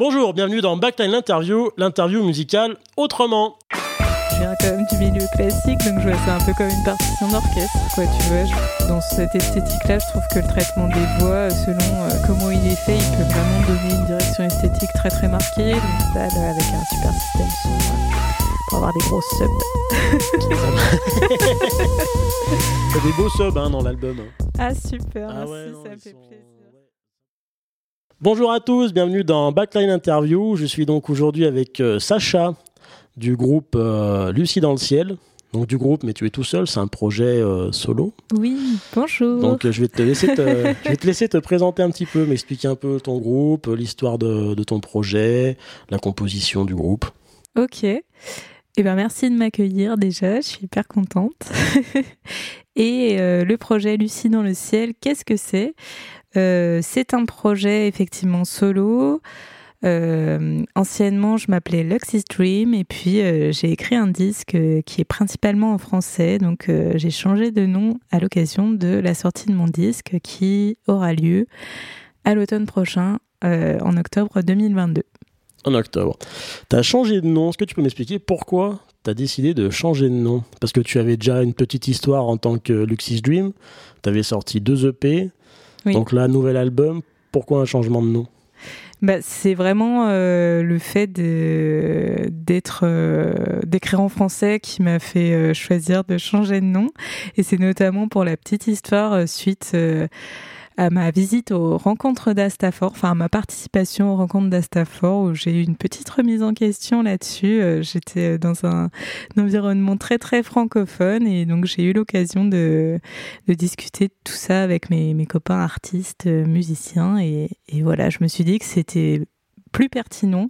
Bonjour, bienvenue dans Backline l'interview, l'interview musicale autrement. Je viens quand même du milieu classique, donc je vois ça un peu comme une partition d'orchestre, quoi, tu vois. dans cette esthétique-là, je trouve que le traitement des voix, selon euh, comment il est fait, il peut vraiment donner une direction esthétique très très marquée. Donc là, avec un super système son, euh, pour avoir des grosses subs. T'as des beaux subs hein, dans l'album. Ah super, ah merci, ça me fait plaisir. Bonjour à tous, bienvenue dans Backline Interview. Je suis donc aujourd'hui avec euh, Sacha du groupe euh, Lucie dans le ciel. Donc du groupe, mais tu es tout seul, c'est un projet euh, solo. Oui, bonjour. Donc je vais te laisser te, je vais te laisser te présenter un petit peu, m'expliquer un peu ton groupe, l'histoire de, ton projet, la composition du groupe. Ok. Eh ben merci de m'accueillir déjà, je suis hyper contente. Et le projet Lucie dans le ciel, qu'est-ce que c'est? C'est un projet effectivement solo. Euh, anciennement, je m'appelais Lux's Dream et puis euh, j'ai écrit un disque qui est principalement en français. Donc j'ai changé de nom à l'occasion de la sortie de mon disque qui aura lieu à l'automne prochain, en octobre 2022. En octobre. Tu as changé de nom. Est-ce que tu peux m'expliquer pourquoi tu as décidé de changer de nom? Parce que tu avais déjà une petite histoire en tant que Lux's Dream. Tu avais sorti deux EP. Donc là, nouvel album, pourquoi un changement de nom? Bah, c'est vraiment euh, le fait d'être euh, d'écrire en français qui m'a fait euh, choisir de changer de nom. Et c'est notamment pour la petite histoire suite à ma visite aux rencontres d'Astafor, enfin à ma participation aux rencontres d'Astafor, où j'ai eu une petite remise en question là-dessus. Euh, j'étais dans un, environnement très très francophone et donc j'ai eu l'occasion de, discuter de tout ça avec mes, copains artistes, euh, musiciens et, voilà, je me suis dit que c'était plus pertinent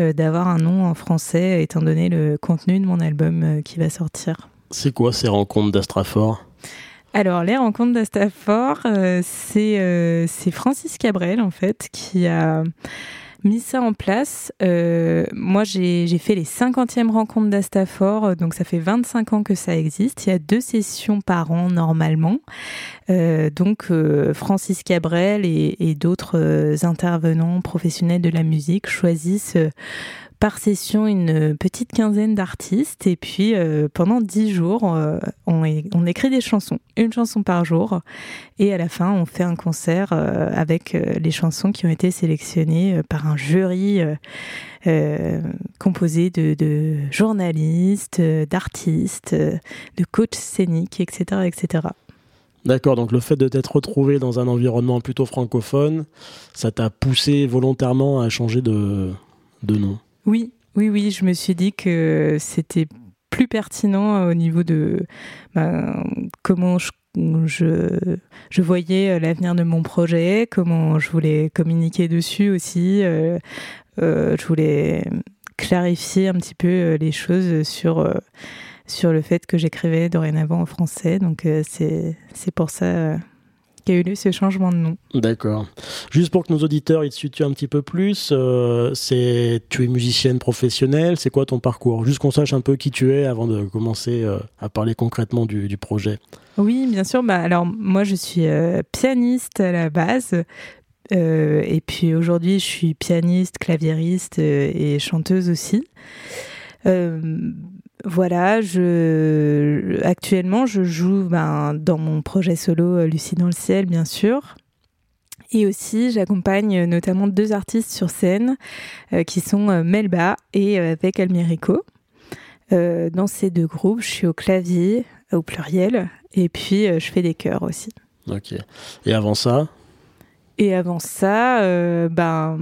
euh, d'avoir un nom en français étant donné le contenu de mon album qui va sortir. C'est quoi ces rencontres d'Astafor alors, les rencontres d'Astafor, euh, euh, c'est Francis Cabrel, en fait, qui a mis ça en place. Euh, moi, j'ai fait les 50e rencontres d'Astafor, donc ça fait 25 ans que ça existe. Il y a deux sessions par an, normalement. donc, Francis Cabrel et, et d'autres intervenants professionnels de la musique choisissent par session une petite quinzaine d'artistes et puis euh, pendant dix jours euh, on, écrit des chansons, une chanson par jour et à la fin on fait un concert euh, avec les chansons qui ont été sélectionnées par un jury composé de, de journalistes, d'artistes, de coachs scéniques, etc., etc. D'accord, donc le fait de t'être retrouvé dans un environnement plutôt francophone, ça t'a poussé volontairement à changer de, de nom? Oui, oui, oui, je me suis dit que c'était plus pertinent au niveau de ben, comment je, je, voyais l'avenir de mon projet, comment je voulais communiquer dessus aussi. Euh, euh, je voulais clarifier un petit peu euh, les choses sur, sur le fait que j'écrivais dorénavant en français. Donc c'est pour ça qui a eu lieu ce changement de nom. D'accord. Juste pour que nos auditeurs ils te situent un petit peu plus, euh, c'est tu es musicienne professionnelle, c'est quoi ton parcours? Juste qu'on sache un peu qui tu es avant de commencer euh, à parler concrètement du, du, projet. Oui, bien sûr. Bah, alors moi je suis euh, pianiste à la base. et puis aujourd'hui, je suis pianiste, claviériste et chanteuse aussi. Voilà, je actuellement je joue ben, dans mon projet solo euh, Lucie dans le ciel, bien sûr. Et aussi, j'accompagne notamment deux artistes sur scène euh, qui sont euh, Melba et avec Almirico. dans ces deux groupes, je suis au clavier, au pluriel, et puis je fais des chœurs aussi. Ok. Et avant ça et avant ça, euh, ben,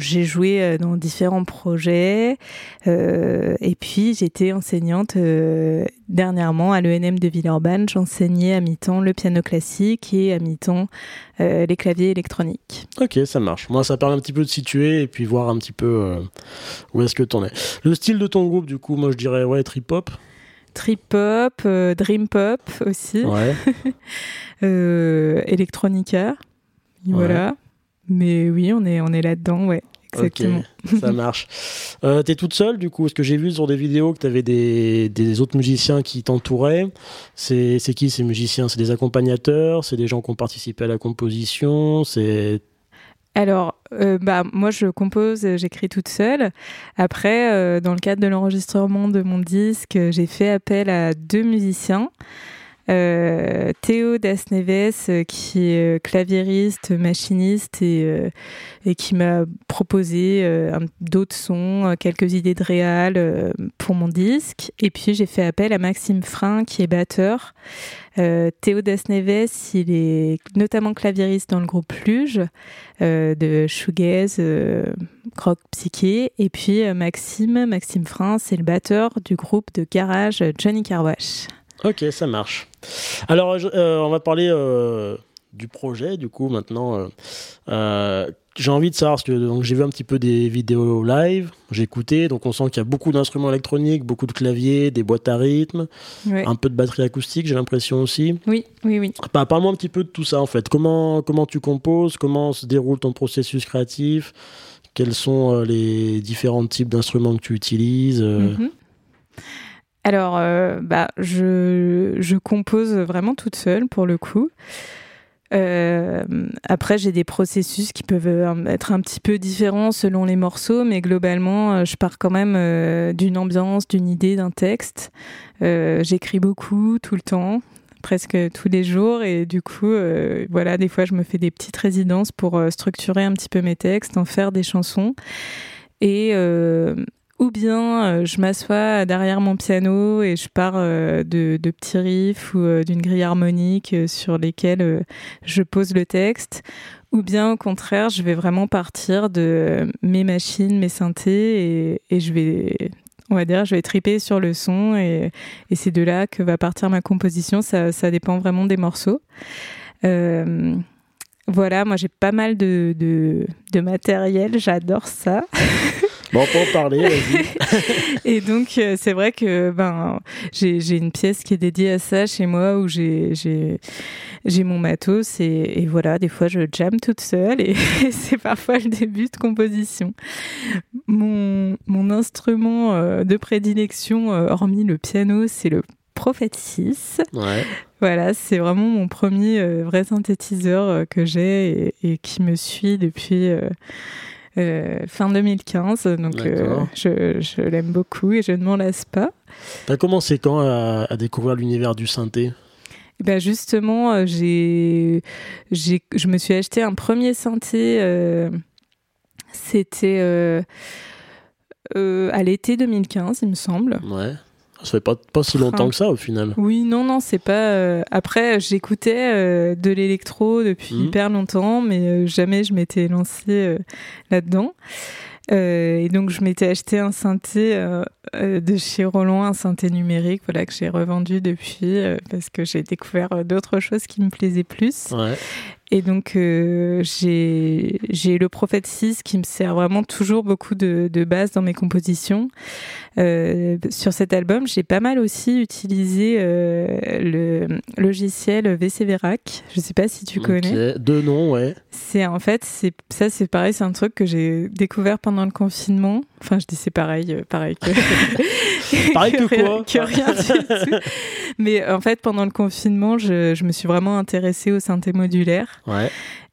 j'ai joué euh, dans différents projets. Euh, et puis, j'étais enseignante dernièrement à l'ENM de Villeurbanne. J'enseignais à mi-temps le piano classique et à mi-temps les claviers électroniques. Ok, ça marche. Moi, ça permet un petit peu de situer et puis voir un petit peu où est-ce que tu en es. Le style de ton groupe, du coup, moi, je dirais ouais, trip-hop trip-hop, dream pop aussi, ouais. electronica. Voilà. Mais oui, on est, on est là-dedans, ouais. Exactement. ça marche. Euh, T'es toute seule, du coup Ce que j'ai vu sur des vidéos que tu avais des, des, autres musiciens qui t'entouraient. C'est qui ces musiciens? C'est des accompagnateurs? C'est des gens qui ont participé à la composition? C'est alors, euh, bah, moi, je compose, j'écris toute seule. Après, euh, dans le cadre de l'enregistrement de mon disque, j'ai fait appel à deux musiciens. Euh, Théo Dasneves, qui est claviériste, machiniste et, qui m'a proposé d'autres sons, quelques idées de réal pour mon disque. Et puis j'ai fait appel à Maxime Frein, qui est batteur, euh, Théo Desneves, il est notamment claviériste dans le groupe Luge euh, de shoegaze, euh, rock psyché. Et puis euh, Maxime, Maxime France, c'est le batteur du groupe de garage Johnny Carwash. Ok, ça marche. Alors, on va parler du projet, du coup, maintenant j'ai envie de savoir, parce que donc, j'ai vu un petit peu des vidéos live, j'ai écouté, donc on sent qu'il y a beaucoup d'instruments électroniques, beaucoup de claviers, des boîtes à rythme, un peu de batterie acoustique, j'ai l'impression aussi. Oui, oui, oui. Bah, Parle-moi un petit peu de tout ça en fait. Comment, comment tu composes, comment se déroule ton processus créatif, quels sont euh, les différents types d'instruments que tu utilises euh? mhm. Alors, euh, bah, je, compose vraiment toute seule pour le coup. Euh, après, j'ai des processus qui peuvent euh, être un petit peu différents selon les morceaux, mais globalement, je pars quand même d'une ambiance, d'une idée, d'un texte. J'écris beaucoup, tout le temps, presque tous les jours, et du coup, voilà, des fois, je me fais des petites résidences pour structurer un petit peu mes textes, en faire des chansons. Et ou bien euh, je m'assois derrière mon piano et je pars euh, de, de, petits riffs ou euh, d'une grille harmonique sur lesquels je pose le texte, ou bien au contraire, je vais vraiment partir de mes machines, mes synthés et, et je vais on va dire, je vais triper sur le son et, et c'est de là que va partir ma composition. Ça, ça dépend vraiment des morceaux. Euh, voilà, moi j'ai pas mal de, de, de matériel, j'adore ça. Bon, on peut en parler, vas-y. et donc, euh, c'est vrai que ben, j'ai une pièce qui est dédiée à ça chez moi où j'ai mon matos et, et, voilà, des fois je jam toute seule et, c'est parfois le début de composition. Mon, mon instrument euh, de prédilection, euh, hormis le piano, c'est le Prophet 6. Ouais. Voilà, c'est vraiment mon premier vrai synthétiseur que j'ai et, et, qui me suit depuis euh, fin 2015. Donc euh, je, je l'aime beaucoup et je ne m'en lasse pas. T'as commencé quand à, à découvrir l'univers du synthé? Ben justement, euh, j'ai, j'ai, je me suis acheté un premier synthé. Euh, c'était euh, à l'été 2015, il me semble. Ouais. Ça fait pas, pas si longtemps que ça au final. Oui, non, non, c'est pas. Euh... Après, j'écoutais euh, de l'électro depuis mmh. hyper longtemps, mais euh, jamais je m'étais lancée euh, là-dedans. et donc, je m'étais acheté un synthé de chez Roland, un synthé numérique, voilà que j'ai revendu depuis parce que j'ai découvert d'autres choses qui me plaisaient plus. Ouais. Et donc, euh, j'ai le Prophète 6 qui me sert vraiment toujours beaucoup de, de base dans mes compositions. Euh, sur cet album, j'ai pas mal aussi utilisé euh, le logiciel VC Verac. Je sais pas si tu connais. Okay. De nom, ouais. C'est en fait, c'est ça, c'est pareil, c'est un truc que j'ai découvert pendant le confinement. Enfin, je dis c'est pareil, euh, pareil que. pareil que, que quoi Que rien du tout. Mais en fait, pendant le confinement, je, je me suis vraiment intéressée au synthé modulaire. Ouais.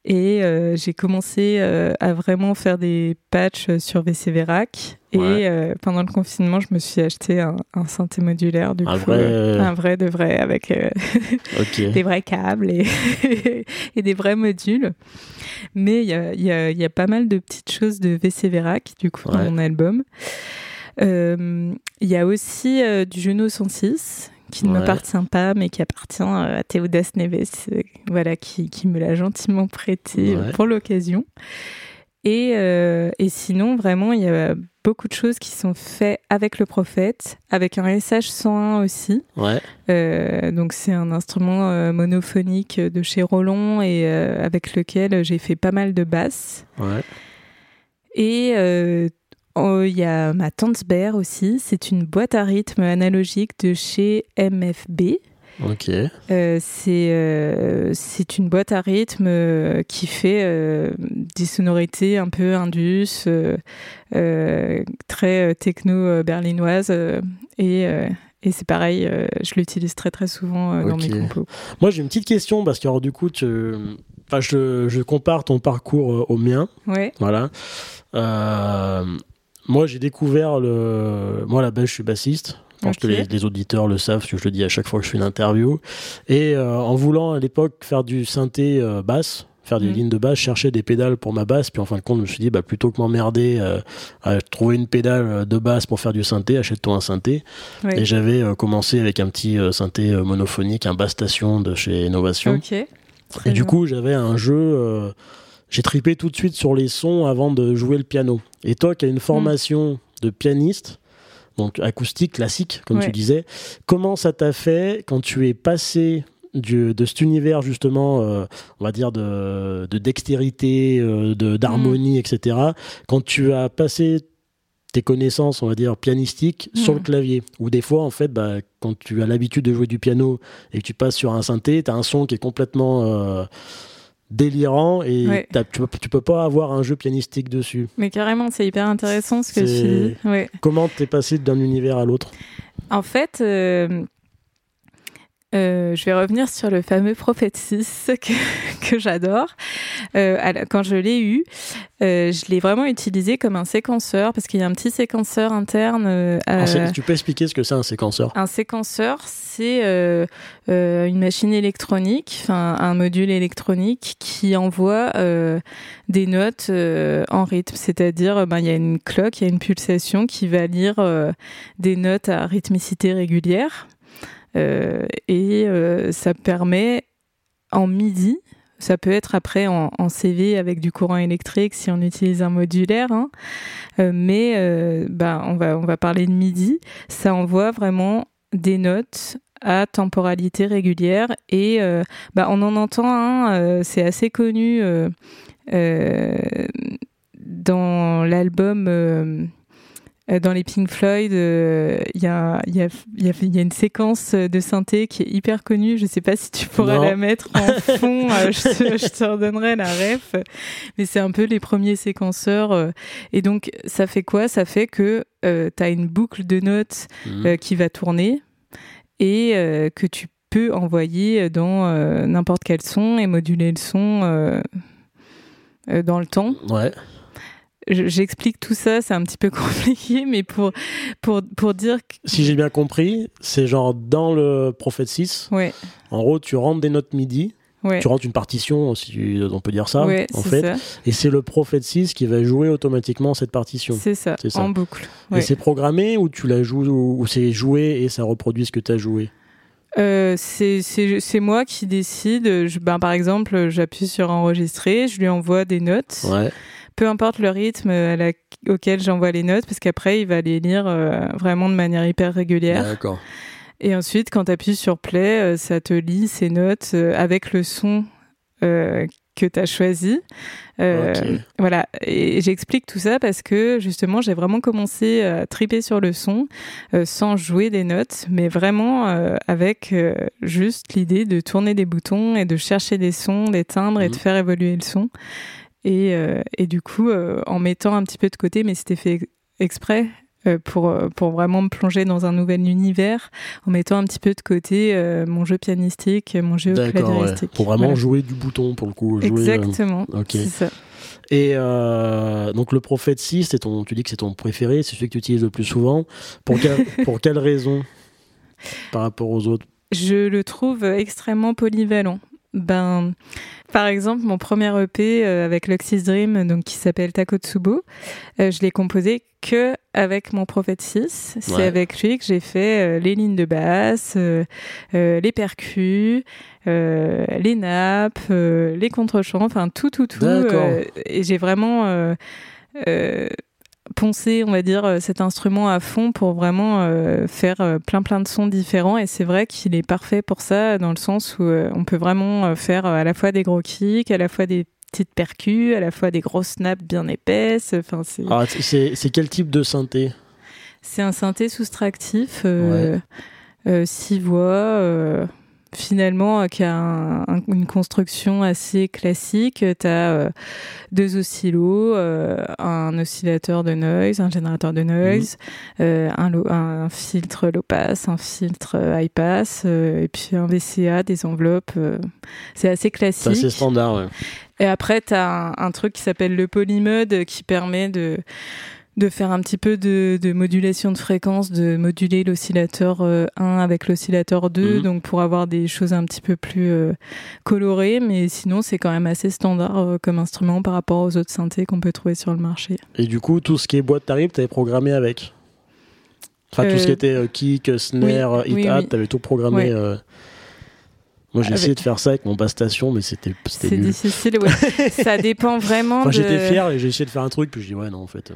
Et euh, j'ai commencé euh, à vraiment faire des patchs sur VC Verac. Et Ouais. euh, pendant le confinement, je me suis acheté un, un synthé modulaire, du Un coup, vrai, euh, euh, un vrai de vrai, avec euh, des vrais câbles et, et des vrais modules. Mais il y a, il y, a, il y a pas mal de petites choses de VC Verac, du coup, dans mon album. Euh, Il y a aussi euh, du Juno 106 qui ne Ouais. m'appartient pas, mais qui appartient euh, à Théodas Neves, voilà, qui, qui me l'a gentiment prêté Ouais. pour l'occasion. Et, euh, et sinon, vraiment, il y a beaucoup de choses qui sont faites avec le prophète, avec un SH101 aussi. Ouais. Euh, donc c'est un instrument euh, monophonique de chez Roland et avec lequel j'ai fait pas mal de basses. Ouais. Et oh, il y a ma Tanzber aussi. C'est une boîte à rythme analogique de chez MFB. Ok. Euh, c'est euh, c'est une boîte à rythme euh, qui fait des sonorités un peu indus, très techno berlinoise et et c'est pareil, je l'utilise très très souvent dans mes compos. Moi, j'ai une petite question parce que alors, du coup, tu enfin, je, je, compare ton parcours au mien. Ouais. Voilà. Moi, j'ai découvert le. Moi, la base, je suis bassiste. Je pense que les, auditeurs le savent, parce que je le dis à chaque fois que je fais une interview. Et en voulant à l'époque faire du synthé basse, faire des mm. lignes de basse, chercher des pédales pour ma basse. Puis en fin de compte, je me suis dit, bah, plutôt que m'emmerder euh, à trouver une pédale euh, de basse pour faire du synthé, achète-toi un synthé. Et j'avais euh, commencé avec un petit synthé monophonique, un basse station de chez Innovation. Et du coup, j'avais un jeu. J'ai tripé tout de suite sur les sons avant de jouer le piano. Et toi, qui as une formation de pianiste, donc acoustique, classique, comme tu disais, comment ça t'a fait quand tu es passé de cet univers justement, euh, on va dire de, dextérité, euh, de d'harmonie, mm. etc. Quand tu as passé tes connaissances, on va dire pianistiques, sur le mm. clavier, ou des fois en fait, bah, quand tu as l'habitude de jouer du piano et que tu passes sur un synthé, tu as un son qui est complètement euh, délirant et tu, peux, peux pas avoir un jeu pianistique dessus. Mais carrément, c'est hyper intéressant ce que tu dis. Ouais. Comment t'es passé d'un univers à l'autre? En fait, euh, je vais revenir sur le fameux Prophète 6 que, que j'adore. Euh, quand je l'ai eu, euh, je l'ai vraiment utilisé comme un séquenceur parce qu'il y a un petit séquenceur interne. tu peux expliquer ce que c'est un séquenceur? Un séquenceur, c'est une machine électronique, enfin un module électronique qui envoie des notes en rythme. C'est-à-dire, ben, il y a une cloque, il y a une pulsation qui va lire des notes à rythmicité régulière. Euh, et euh, ça permet en MIDI, ça peut être après en, CV avec du courant électrique si on utilise un modulaire, hein. euh, mais bah, on, va, on va parler de MIDI. Ça envoie vraiment des notes à temporalité régulière et bah, on en entend, hein, c'est assez connu dans l'album dans les Pink Floyd, euh, il y, a, y, a, y, a, une séquence de synthé qui est hyper connue. Je ne sais pas si tu pourras la mettre en fond. Euh, je, te, je, te, redonnerai la ref. Mais c'est un peu les premiers séquenceurs. et donc, ça fait quoi? Ça fait que tu as une boucle de notes mhm. qui va tourner et que tu peux envoyer dans n'importe quel son et moduler le son dans le temps. Ouais j'explique tout ça, c'est un petit peu compliqué, mais pour, pour, pour dire que... Si j'ai bien compris, c'est genre dans le Prophet 6, ouais. en gros, tu rentres des notes MIDI, ouais. tu rentres une partition, si on peut dire ça, en fait, ça. et c'est le Prophet 6 qui va jouer automatiquement cette partition. C'est ça, ça, en boucle. Et c'est programmé ou tu la joues, ou c'est joué et ça reproduit ce que tu as joué? Euh, c'est moi qui décide. Je, ben, par exemple, j'appuie sur enregistrer, je lui envoie des notes. Ouais peu importe le rythme auquel j'envoie les notes, parce qu'après, il va les lire euh, vraiment de manière hyper régulière. D'accord. Et ensuite, quand tu appuies sur play, euh, ça te lit ces notes euh, avec le son que tu as choisi. Voilà. Et j'explique tout ça parce que justement, j'ai vraiment commencé à triper sur le son sans jouer des notes, mais vraiment avec juste l'idée de tourner des boutons et de chercher des sons, des timbres et de mmh. faire évoluer le son. Et, euh, et du coup, euh, en mettant un petit peu de côté, mais c'était fait exprès, euh, pour, pour vraiment me plonger dans un nouvel univers en mettant un petit peu de côté mon jeu pianistique, mon jeu claviéristique. Pour vraiment jouer du bouton, pour le coup. Exactement. C'est ça. Et donc le Prophète 6, ton, tu dis que c'est ton préféré, c'est celui que tu utilises le plus souvent. Pour, pour quelle raison? Par rapport aux autres? Je le trouve extrêmement polyvalent. Ben, par exemple, mon premier EP euh, avec Luxis Dream, donc qui s'appelle Takotsubo, euh, je l'ai composé que avec mon Prophet 6. C'est avec lui que j'ai fait euh, les lignes de basse, les percus, les nappes, les contrechants, enfin tout, tout, tout. et j'ai vraiment poncer, on va dire, euh, cet instrument à fond pour vraiment euh, faire euh, plein plein de sons différents. Et c'est vrai qu'il est parfait pour ça, dans le sens où on peut vraiment faire à la fois des gros kicks, à la fois des petites percus, à la fois des grosses snaps bien épaisses. Enfin, c'est... Ah, c'est, quel type de synthé? C'est un synthé soustractif, six voix finalement qui a une construction assez classique. Tu as deux oscillos, un oscillateur de noise, un générateur de noise, un, un, filtre low pass, un filtre high pass, et puis un VCA, des enveloppes. c'est assez classique. C'est assez standard, ouais. Et après, tu as un, truc qui s'appelle le polymode qui permet de de faire un petit peu de, de modulation de fréquence, de moduler l'oscillateur 1 euh, avec l'oscillateur 2, mhm. donc pour avoir des choses un petit peu plus euh, colorées, mais sinon c'est quand même assez standard euh, comme instrument par rapport aux autres synthés qu'on peut trouver sur le marché. Et du coup, tout ce qui est boîte tarif, tu avais programmé avec? Enfin, tout ce qui était kick, snare, hit-hat, tu avais tout programmé moi, j'ai essayé de faire ça avec mon basse station, mais c'était C'est difficile, ouais. ça dépend vraiment. Enfin, J'étais fier et j'ai essayé de faire un truc, puis je dis ouais, non, en fait.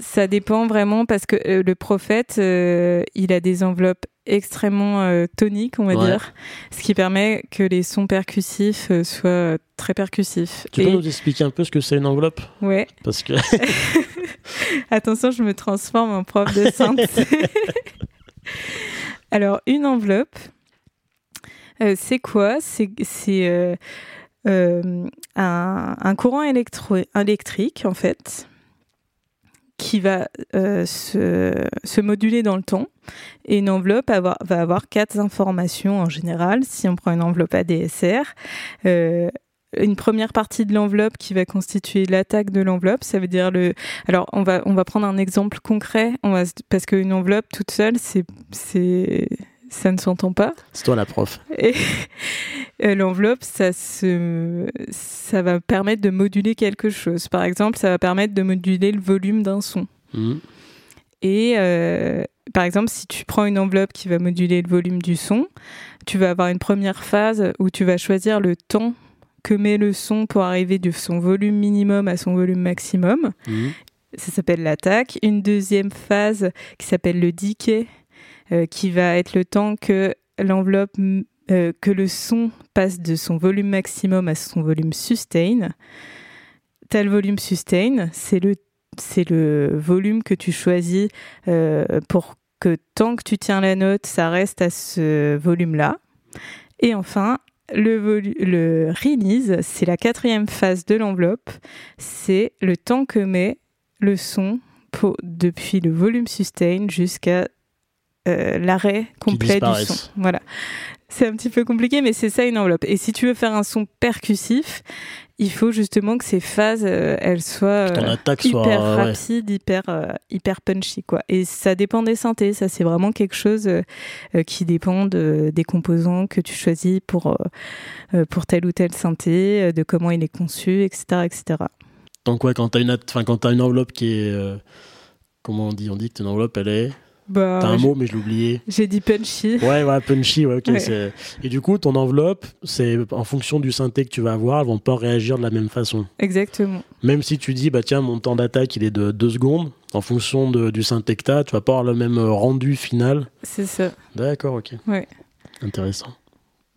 Ça dépend vraiment parce que euh, le prophète, euh, il a des enveloppes extrêmement euh, toniques, on va dire, ce qui permet que les sons percussifs soient très percussifs. Tu peux nous expliquer un peu ce que c'est une enveloppe? Ouais. Parce que. Attention, je me transforme en prof de synthé. Alors, une enveloppe, c'est quoi? C'est un, courant électrique, en fait, qui va se, moduler dans le temps. Et une enveloppe va avoir quatre informations en général. Si on prend une enveloppe ADSR, une première partie de l'enveloppe qui va constituer l'attaque de l'enveloppe. Ça veut dire le. Alors, on va, on va prendre un exemple concret. On va, parce qu'une enveloppe toute seule, c'est, ça ne s'entend pas. C'est toi la prof. Et euh, l'enveloppe, ça, se, ça va permettre de moduler quelque chose. Par exemple, ça va permettre de moduler le volume d'un son. Mhm. Et euh, par exemple, si tu prends une enveloppe qui va moduler le volume du son, tu vas avoir une première phase où tu vas choisir le temps que met le son pour arriver de son volume minimum à son volume maximum. Mhm. Ça s'appelle l'attaque. Une deuxième phase qui s'appelle le decay, euh, qui va être le temps que l'enveloppe, euh, que le son passe de son volume maximum à son volume sustain. Tel volume sustain, c'est le, c'est le volume que tu choisis euh, pour que tant que tu tiens la note, ça reste à ce volume-là. Et enfin, le, le release, c'est la quatrième phase de l'enveloppe. C'est le temps que met le son pour, depuis le volume sustain jusqu'à euh, l'arrêt complet du son. Voilà. C'est un petit peu compliqué, mais c'est ça une enveloppe. Et si tu veux faire un son percussif, il faut justement que ces phases, euh, elles soient euh, hyper rapides, hyper, hyper punchy, quoi. Et ça dépend des synthés. Ça, c'est vraiment quelque chose qui dépend des composants que tu choisis pour, pour tel ou tel synthé, de comment il est conçu, etc., etc. Donc, ouais, quand tu as, une, as une enveloppe qui est. comment on dit On dit que une enveloppe, elle est bah, T'as un mot, mais je l'ai oublié. J'ai dit punchy. Ouais, ouais, punchy, ouais, ok. Et du coup, ton enveloppe, c'est en fonction du synthé que tu vas avoir, elles vont pas réagir de la même façon. Exactement. Même si tu dis, bah tiens, mon temps d'attaque, il est de 2 secondes, en fonction de, du synthé que t'as, tu vas pas avoir le même rendu final. C'est ça. D'accord, ok. Ouais. Intéressant.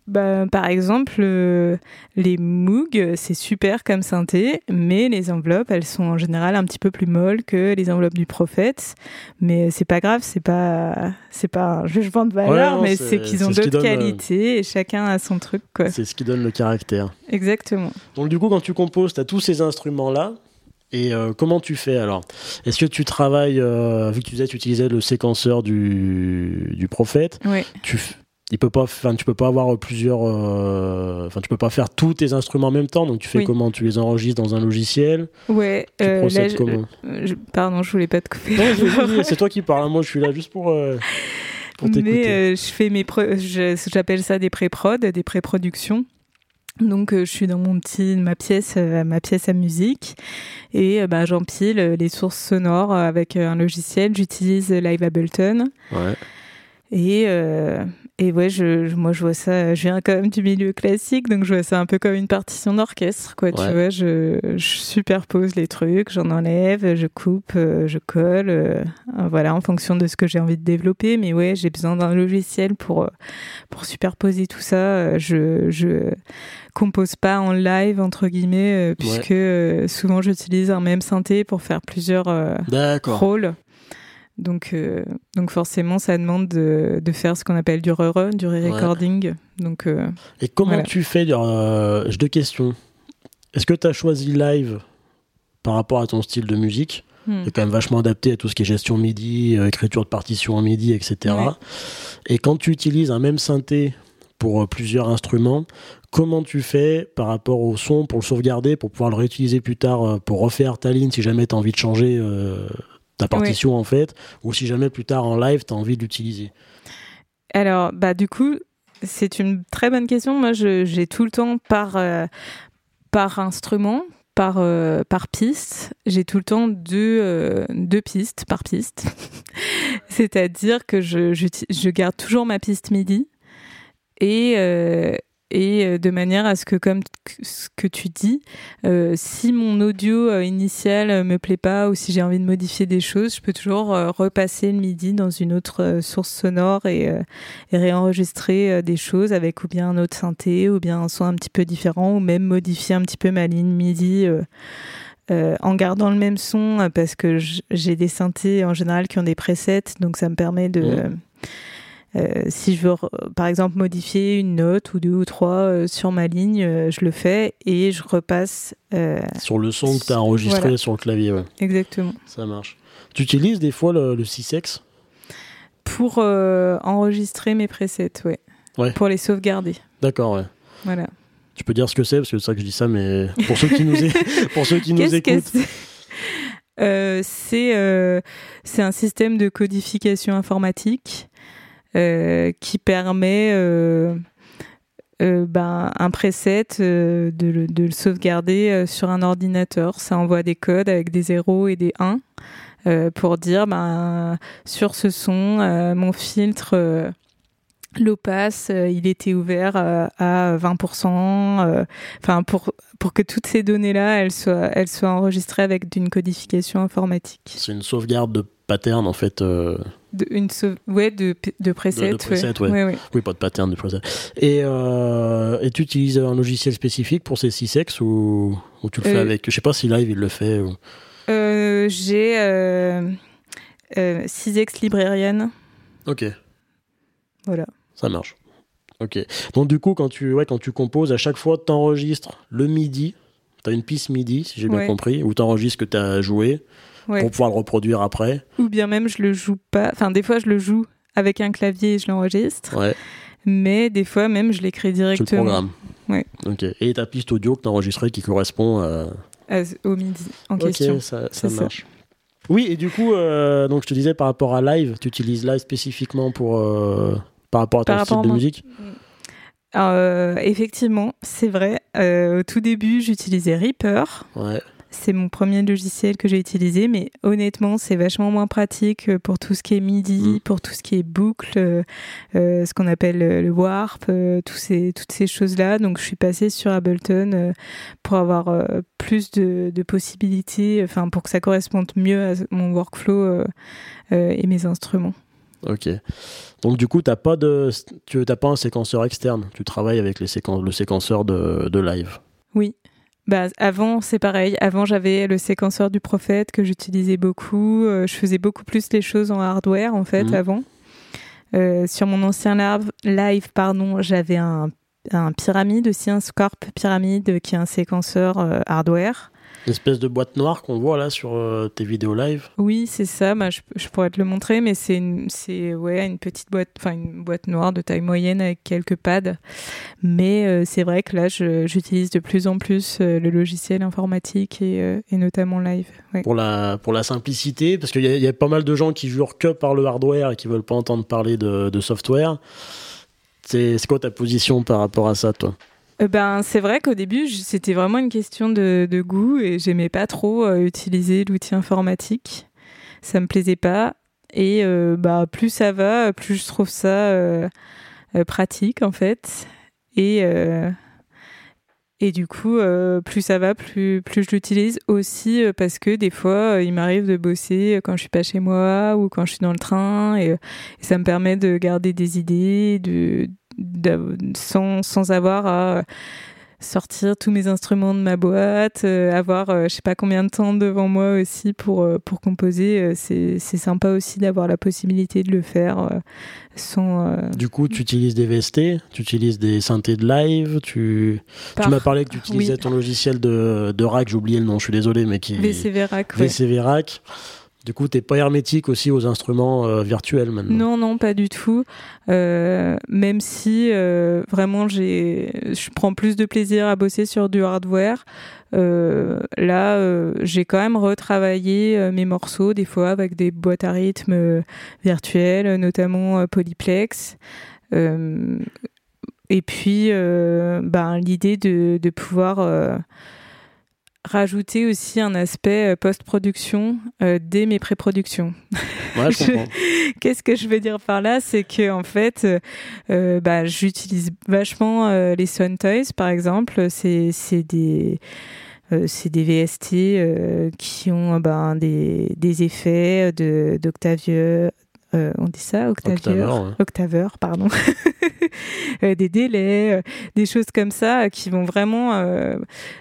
Bah, par exemple, euh, les Moog, c'est super comme synthé, mais les enveloppes, elles sont en général un petit peu plus molles que les enveloppes du Prophète. Mais c'est pas grave, c'est pas, c'est pas un jugement de valeur, mais c'est qu'ils ont d'autres euh, qualités et chacun a son truc. C'est ce qui donne le caractère. Exactement. Donc, du coup, quand tu composes, tu as tous ces instruments-là. Et euh, comment tu fais alors? Est-ce que tu travailles, vu que tu disais tu utilisais le séquenceur du, du prophète, oui. tu, il peut pas enfin tu peux pas avoir plusieurs euh, enfin tu peux pas faire tous tes instruments en même temps donc tu fais comment? Tu les enregistres dans un logiciel? Ouais tu euh, procèdes comment? euh, pardon je voulais pas te couper. C'est toi qui parles hein. moi je suis là juste pour pour mais je fais mes j'appelle ça des pré-prod des pré-productions. Donc je suis dans mon petit ma pièce ma pièce à musique. Et bah, j'empile les sources sonores avec un logiciel. J'utilise Live Ableton. Ouais et, euh, et ouais, je, moi je vois ça, je viens quand même du milieu classique, donc je vois ça un peu comme une partition d'orchestre, quoi. Tu vois, je, je, superpose les trucs, j'en enlève, je coupe, euh, je colle, euh, voilà, en fonction de ce que j'ai envie de développer. Mais ouais, j'ai besoin d'un logiciel pour, pour superposer tout ça. Je, je compose pas en live, entre guillemets, puisque souvent j'utilise un même synthé pour faire plusieurs rôles. Donc, donc forcément, ça demande de, de faire ce qu'on appelle du rerun, du re-recording. Donc, Et comment tu fais J'ai deux questions. Est-ce que tu as choisi live par rapport à ton style de musique? Hmm. quand même vachement adapté à tout ce qui est gestion MIDI, écriture de partition en MIDI, etc. Et quand tu utilises un même synthé pour plusieurs instruments, comment tu fais par rapport au son pour le sauvegarder, pour pouvoir le réutiliser plus tard, euh, pour refaire ta ligne si jamais tu as envie de changer euh, ta partition en fait, ou si jamais plus tard en live tu as envie de l'utiliser Alors, bah du coup, c'est une très bonne question. Moi, j'ai tout le temps par, euh, par instrument, par, par piste. J'ai tout le temps deux, deux pistes par piste. C'est-à-dire que je, je, garde toujours ma piste MIDI et, et euh, de manière à ce que, comme ce que tu dis, euh, si mon audio euh, initial me plaît pas ou si j'ai envie de modifier des choses, je peux toujours repasser le MIDI dans une autre source sonore et, réenregistrer des choses avec ou bien un autre synthé ou bien un son un petit peu différent ou même modifier un petit peu ma ligne MIDI. en gardant le même son parce que j'ai des synthés en général qui ont des presets donc ça me permet de mmh. Euh, si je veux, par exemple, modifier une note ou deux ou trois euh, sur ma ligne, euh, je le fais et je repasse. sur le son que tu as enregistré sur le clavier, ouais. Exactement. Ça marche. Tu utilises des fois le, 6X Pour enregistrer mes presets, ouais. ouais. Pour les sauvegarder. D'accord, ouais. Voilà. Tu peux dire ce que c'est, parce que c'est ça que je dis ça, mais pour ceux qui nous, pour ceux qui nous écoutent. c'est? C'est un système de codification informatique qui permet euh, euh, ben, un preset de, le sauvegarder sur un ordinateur. Ça envoie des codes avec des 0 et des 1 pour dire ben, sur ce son, mon filtre l'opace, il était ouvert à 20%, enfin pour pour que toutes ces données-là, elles soient elles soient enregistrées avec d'une codification informatique. C'est une sauvegarde de pattern en fait. De, une ouais, de, de preset. ouais. Oui, pas de pattern de preset. Et, euh, et tu utilises un logiciel spécifique pour ces 6X ou, ou tu le fais euh, avec? Je sais pas si Live il le fait. Ou... Euh, J'ai 6X librarienne. Ok. Voilà. Ça marche. Ok. Donc du coup, quand tu, ouais, quand tu composes, à chaque fois, tu enregistres le MIDI. Tu as une piste MIDI, si j'ai bien compris, où tu enregistres ce que tu as joué pour pouvoir le reproduire après. Ou bien même je le joue pas. Enfin, des fois je le joue avec un clavier et je l'enregistre. Ouais. Mais des fois même je l'écris directement. Sur le programme. Ouais. Ok. Et ta piste audio que tu enregistrée qui correspond à... au MIDI en question. Ok, ça, ça marche. Oui, et du coup, euh, donc je te disais par rapport à live, tu utilises live spécifiquement pour euh, par rapport à ton style de musique. Euh, effectivement, c'est vrai. au tout début, j'utilisais Reaper. Ouais. C'est mon premier logiciel que j'ai utilisé, mais honnêtement, c'est vachement moins pratique pour tout ce qui est MIDI, mm. pour tout ce qui est boucle, euh, euh, ce qu'on appelle le warp, euh, ces, toutes ces choses-là. Donc, je suis passée sur Ableton pour avoir plus de, possibilités, enfin, pour que ça corresponde mieux à mon workflow et mes instruments. Ok. Donc du coup, t'as pas de, tu pas un séquenceur externe. Tu travailles avec les séquen le séquenceur de, de live. Oui. Bah, avant, c'est pareil. Avant, j'avais le séquenceur du prophète que j'utilisais beaucoup. Euh, je faisais beaucoup plus les choses en hardware, en fait, mhm. avant. Euh, sur mon ancien live, pardon, j'avais un, un pyramide aussi, un Scorp pyramide qui est un séquenceur euh, hardware. L'espèce de boîte noire qu'on voit là sur euh, tes vidéos live. Oui, c'est ça. Bah, je, pourrais te le montrer, mais c'est une, c'est ouais, une petite boîte, enfin une boîte noire de taille moyenne avec quelques pads. Mais euh, c'est vrai que là, j'utilise de plus en plus euh, le logiciel informatique et, et notamment live. Pour la pour la simplicité, parce qu'il y, y, a pas mal de gens qui jurent que par le hardware et qui veulent pas entendre parler de, de software. C'est quoi ta position par rapport à ça, toi? Ben, c'est vrai qu'au début, c'était vraiment une question de, goût et j'aimais pas trop euh, utiliser l'outil informatique. Ça me plaisait pas. Et euh, bah, plus ça va, plus je trouve ça pratique en fait. Et, et du coup, plus ça va, plus, plus je l'utilise aussi parce que des fois, il m'arrive de bosser quand je suis pas chez moi ou quand je suis dans le train et, et ça me permet de garder des idées, de, sans, sans avoir à sortir tous mes instruments de ma boîte, avoir je sais pas combien de temps devant moi aussi pour, pour composer. c'est sympa aussi d'avoir la possibilité de le faire sans. Du coup, tu utilises des VST, tu utilises des synthés de live, tu, tu m'as parlé que tu utilisais ton logiciel de, de rack, j'ai oublié le nom, je suis désolé, mais qui. VCV Rack. VCV Rack. Du coup, t'es pas hermétique aussi aux instruments euh, virtuels maintenant? Non, non, pas du tout. Euh, même si euh, vraiment je prends plus de plaisir à bosser sur du hardware. là, j'ai quand même retravaillé mes morceaux des fois avec des boîtes à rythme virtuelles, notamment Polyplex. et puis, ben, l'idée de pouvoir rajouter aussi un aspect euh, post-production euh, dès mes pré-productions. Ouais, Qu'est-ce que je veux dire par là? C'est que en fait, euh, bah, j'utilise vachement les Sun Toys, par exemple. C'est des c'est des VST qui ont ben, des, des effets d'Octavio, euh, on dit ça, octaveur, octaveur, pardon, euh, des délais, euh, des choses comme ça qui vont vraiment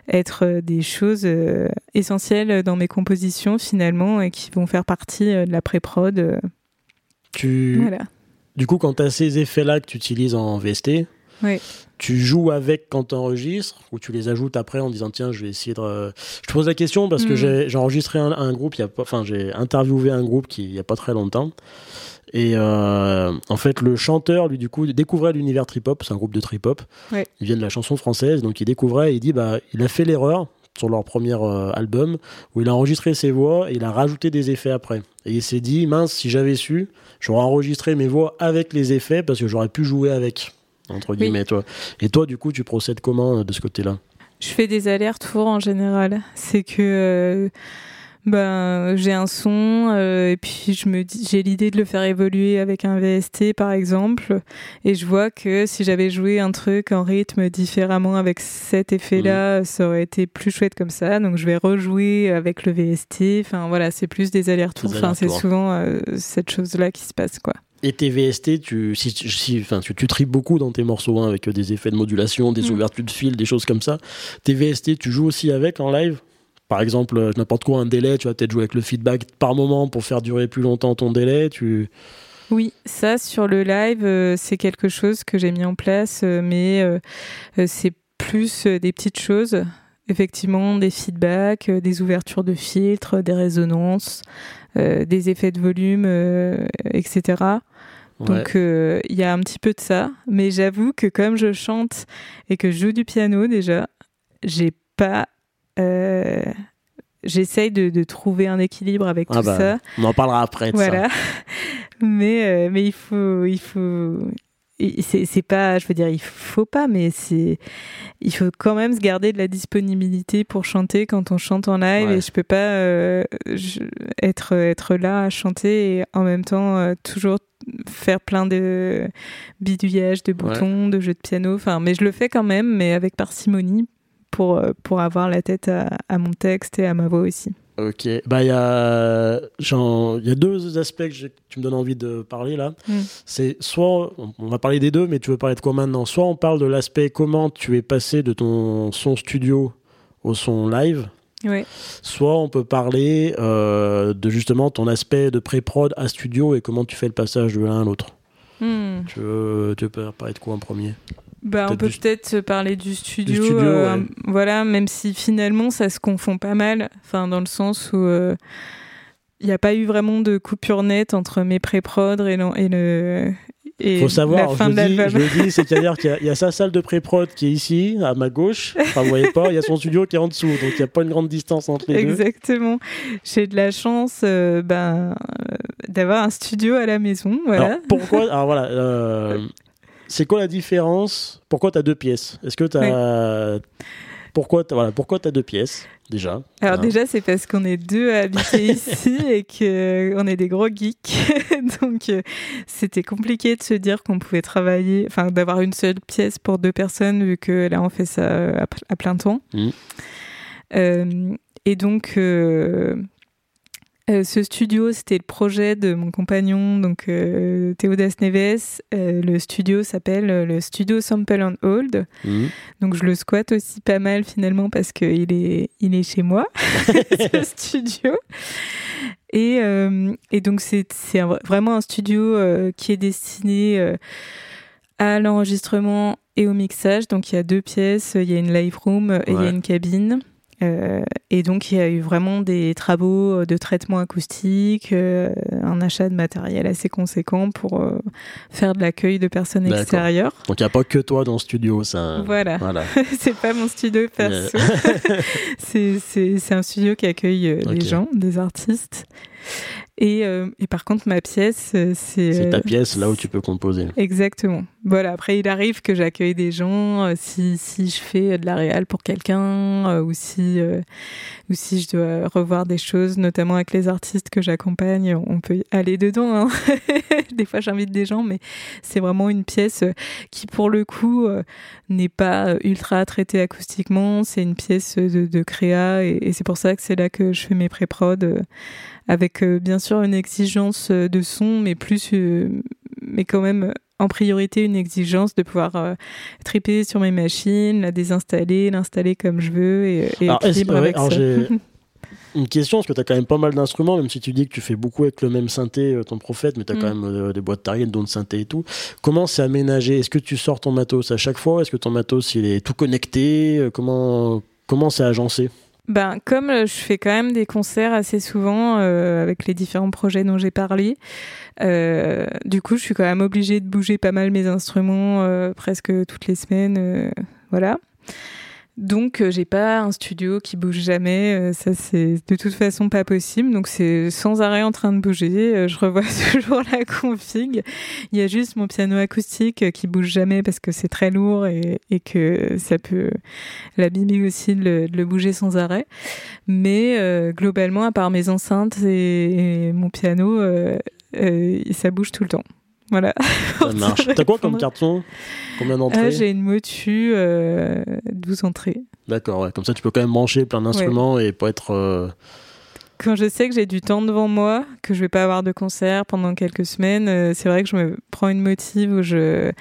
être des choses essentielles dans mes compositions finalement et qui vont faire partie de la pré-prod. Tu... Voilà. Du coup, quand tu as ces effets-là que tu utilises en VST, oui. Tu joues avec quand tu enregistres ou tu les ajoutes après en disant tiens je vais essayer de. Je te pose la question parce que mm. j'ai enregistré un, groupe, il y a enfin j'ai interviewé un groupe qui il y a pas très longtemps et euh, en fait, le chanteur, lui, du coup, découvrait l'univers trip-hop. C'est un groupe de trip-hop. Ouais. Il vient de la chanson française, donc il découvrait et il dit, bah, il a fait l'erreur sur leur premier euh, album où il a enregistré ses voix et il a rajouté des effets après. Et il s'est dit, mince, si j'avais su, j'aurais enregistré mes voix avec les effets parce que j'aurais pu jouer avec, entre guillemets, toi. Et toi, du coup, tu procèdes comment euh, de ce côté-là? Je fais des allers-retours en général. C'est que ben j'ai un son euh, et puis je me dis j'ai l'idée de le faire évoluer avec un VST par exemple. Et je vois que si j'avais joué un truc en rythme différemment avec cet effet là mmh. ça aurait été plus chouette comme ça. Donc je vais rejouer avec le VST enfin voilà c'est plus des allers-retours enfin c'est souvent euh, cette chose là qui se passe quoi et tes VST, tu, si, si, enfin, tu, tu tripes beaucoup dans tes morceaux hein, avec des effets de modulation, des mmh. ouvertures de fil, des choses comme ça. Tes VST, tu joues aussi avec en live? Par exemple, euh, n'importe quoi, un délai, tu vas peut-être jouer avec le feedback par moment pour faire durer plus longtemps ton délai. Tu... Oui, ça sur le live, euh, c'est quelque chose que j'ai mis en place, euh, mais c'est plus des petites choses. Effectivement, des feedbacks, des ouvertures de filtres, des résonances, des effets de volume, etc. Donc il y a un petit peu de ça, mais j'avoue que comme je chante et que je joue du piano déjà, j'ai pas euh, j'essaye de, trouver un équilibre avec ah tout bah, ça. On en parlera après. voilà. mais, euh, mais il faut, il faut, c'est pas, je veux dire, il faut pas, mais c'est, il faut quand même se garder de la disponibilité pour chanter quand on chante en live. Et je peux pas euh, être être là à chanter et en même temps toujours faire plein de bidouillages, de boutons, de jeux de piano. Enfin, mais je le fais quand même, mais avec parcimonie pour, euh, pour avoir la tête à, mon texte et à ma voix aussi. Ok, bah il y a y a deux aspects que tu me donnes envie de parler là. Mm. C'est soit on va parler des deux, mais tu veux parler de quoi maintenant? Soit on parle de l'aspect comment tu es passé de ton son studio au son live. Oui. Soit on peut parler euh, de justement ton aspect de pré-prod à studio et comment tu fais le passage de l'un à l'autre. Mm. Tu, veux, tu veux parler de quoi en premier? Bah, on peut peut-être parler du studio, euh, voilà, même si finalement ça se confond pas mal, enfin dans le sens où euh, il n'y a pas eu vraiment de coupure nette entre mes pré-prod et, et le, et faut savoir, je, le dis, je le dis, c'est-à-dire qu'il y, a sa salle de pré-prod qui est ici, à ma gauche. Enfin, vous voyez pas, il y a son studio qui est en dessous, donc il n'y a pas une grande distance entre les deux. Exactement. J'ai de la chance euh, ben, d'avoir un studio à la maison. Voilà. Alors, pourquoi Alors voilà, c'est quoi la différence? Pourquoi tu as deux pièces? Est-ce que tu as. Pourquoi tu voilà, pourquoi as deux pièces déjà Alors déjà c'est parce qu'on est deux à habiter ici et qu'on est des gros geeks, donc euh, c'était compliqué de se dire qu'on pouvait travailler, enfin d'avoir une seule pièce pour deux personnes vu que là on fait ça à, plein temps. Mmh. Euh, et donc euh, Euh, ce studio, c'était le projet de mon compagnon, donc euh, Théodas Neves. Euh, le studio s'appelle le studio Sample and Hold. Mhm. Donc je le squatte aussi pas mal finalement parce qu'il est, il est chez moi, ce studio. Et, et donc c'est vraiment un studio qui est destiné à l'enregistrement et au mixage. Donc il y a deux pièces, il y a une live room et il y a une cabine. Euh, et donc, il y a eu vraiment des travaux de traitement acoustique, euh, un achat de matériel assez conséquent pour euh, faire de l'accueil de personnes extérieures. Donc, il n'y a pas que toi dans le studio, ça. Voilà. voilà. c'est pas mon studio perso. c'est un studio qui accueille des gens, des artistes. Et, euh, et, par contre, ma pièce, euh, c'est. C'est ta euh, pièce, là où tu peux composer. Exactement. Voilà, après, il arrive que j'accueille des gens si, si je fais de la réal pour quelqu'un ou, si, ou si je dois revoir des choses, notamment avec les artistes que j'accompagne. On peut aller dedans. Hein. des fois, j'invite des gens, mais c'est vraiment une pièce qui, pour le coup, n'est pas ultra traitée acoustiquement. C'est une pièce de, créa et, et c'est pour ça que c'est là que je fais mes pré-prod avec euh, bien sûr une exigence euh, de son, mais plus, euh, mais quand même en priorité une exigence de pouvoir triper sur mes machines, la désinstaller, l'installer comme je veux et, et alors, avec ça. Une question, parce que tu as quand même pas mal d'instruments, même si tu dis que tu fais beaucoup avec le même synthé, ton prophète, mais tu as quand mm. même des boîtes Target, dont synthé et tout. Comment c'est aménagé? Est-ce que tu sors ton matos à chaque fois? Est-ce que ton matos il est tout connecté? Comment comment c'est agencé? Ben, comme euh, je fais quand même des concerts assez souvent euh, avec les différents projets dont j'ai parlé, euh, du coup, je suis quand même obligée de bouger pas mal mes instruments presque toutes les semaines. voilà. Donc, euh, j'ai pas un studio qui bouge jamais. Euh, ça, c'est de toute façon pas possible. Donc, c'est sans arrêt en train de bouger. Euh, je revois toujours la config. Il y a juste mon piano acoustique qui bouge jamais parce que c'est très lourd et, que ça peut l'abîmer aussi de le, bouger sans arrêt. Mais globalement, à part mes enceintes et, mon piano, ça bouge tout le temps. Voilà. Ça marche. T'as quoi comme carton? Combien d'entrées? Euh, J'ai une Motu, euh, 12 entrées. D'accord, ouais. Comme ça, tu peux quand même brancher plein d'instruments et pas être. Quand je sais que j'ai du temps devant moi, que je vais pas avoir de concert pendant quelques semaines, euh, c'est vrai que je me prends une motive où je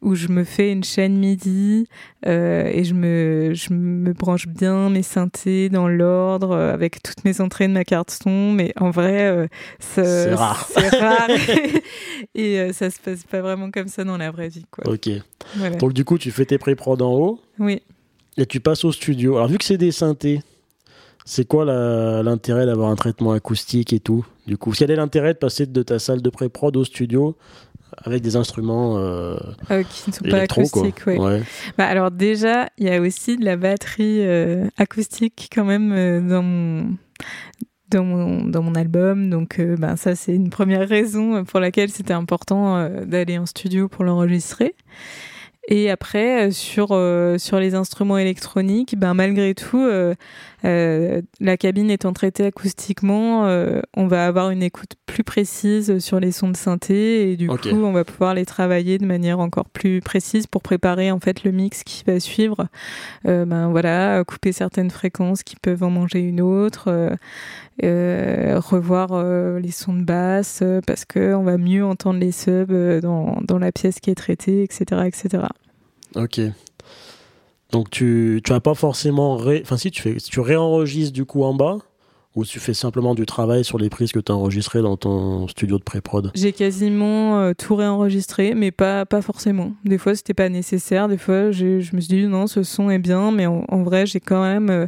où je me fais une chaîne MIDI euh, et je me je me branche bien mes synthés dans l'ordre euh, avec toutes mes entrées de ma carte son. Mais en vrai, c'est rare. C'est rare et ça se passe pas vraiment comme ça dans la vraie vie, quoi. Ok. Donc du coup, tu fais tes pré-prod en haut. Oui. Et tu passes au studio. Alors vu que c'est des synthés. C'est quoi l'intérêt d'avoir un traitement acoustique et tout Du coup, quel est l'intérêt de passer de ta salle de pré-prod au studio avec des instruments euh, euh, qui ne sont pas acoustiques ouais. Bah, alors déjà, il y a aussi de la batterie euh, acoustique quand même dans mon dans mon, dans mon album. Donc, ben, ça, c'est une première raison pour laquelle c'était important d'aller en studio pour l'enregistrer. Et après, sur, sur les instruments électroniques, ben, malgré tout, euh, la cabine étant traitée acoustiquement, euh, on va avoir une écoute plus précise sur les sons de synthé et du coup, on va pouvoir les travailler de manière encore plus précise pour préparer en fait le mix qui va suivre. Euh, ben voilà, couper certaines fréquences qui peuvent en manger une autre. revoir les sons de basse parce que on va mieux entendre les subs dans, dans la pièce qui est traitée, etc., etc. Ok. Donc tu tu as pas forcément enfin si tu fais tu réenregistres du coup en bas ou tu fais simplement du travail sur les prises que tu as enregistrées dans ton studio de pré-prod? J'ai quasiment euh, tout réenregistré, mais pas, pas forcément. Des fois, c'était pas nécessaire. Des fois, je me suis dit non, ce son est bien, mais en, vrai, j'ai quand même euh,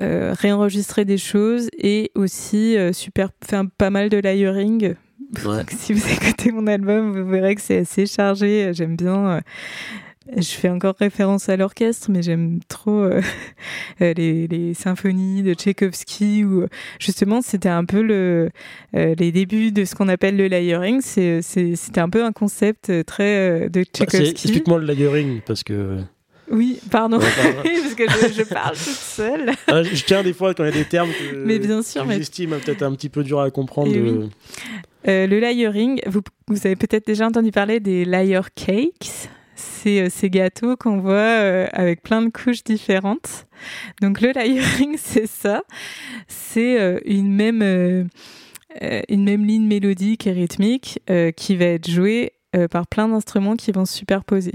euh, réenregistré des choses et aussi super, fait pas mal de layering. si vous écoutez mon album, vous verrez que c'est assez chargé. J'aime bien je fais encore référence à l'orchestre, mais j'aime trop euh, euh, les, les, symphonies de Tchaïkovski où justement c'était un peu le, euh, les débuts de ce qu'on appelle le layering. C'était un peu un concept très de bah, Tchaïkovski. Explique-moi le layering parce que. Oui, pardon, parce que je, parle toute seule. Ah, je tiens des fois quand il y a des termes que, mais bien sûr, j'estime peut-être un petit peu dur à comprendre. le layering, vous, vous avez peut-être déjà entendu parler des layer cakes c'est ces gâteaux qu'on voit avec plein de couches différentes. Donc le layering, c'est ça. C'est une même une même ligne mélodique et rythmique qui va être jouée par plein d'instruments qui vont se superposer.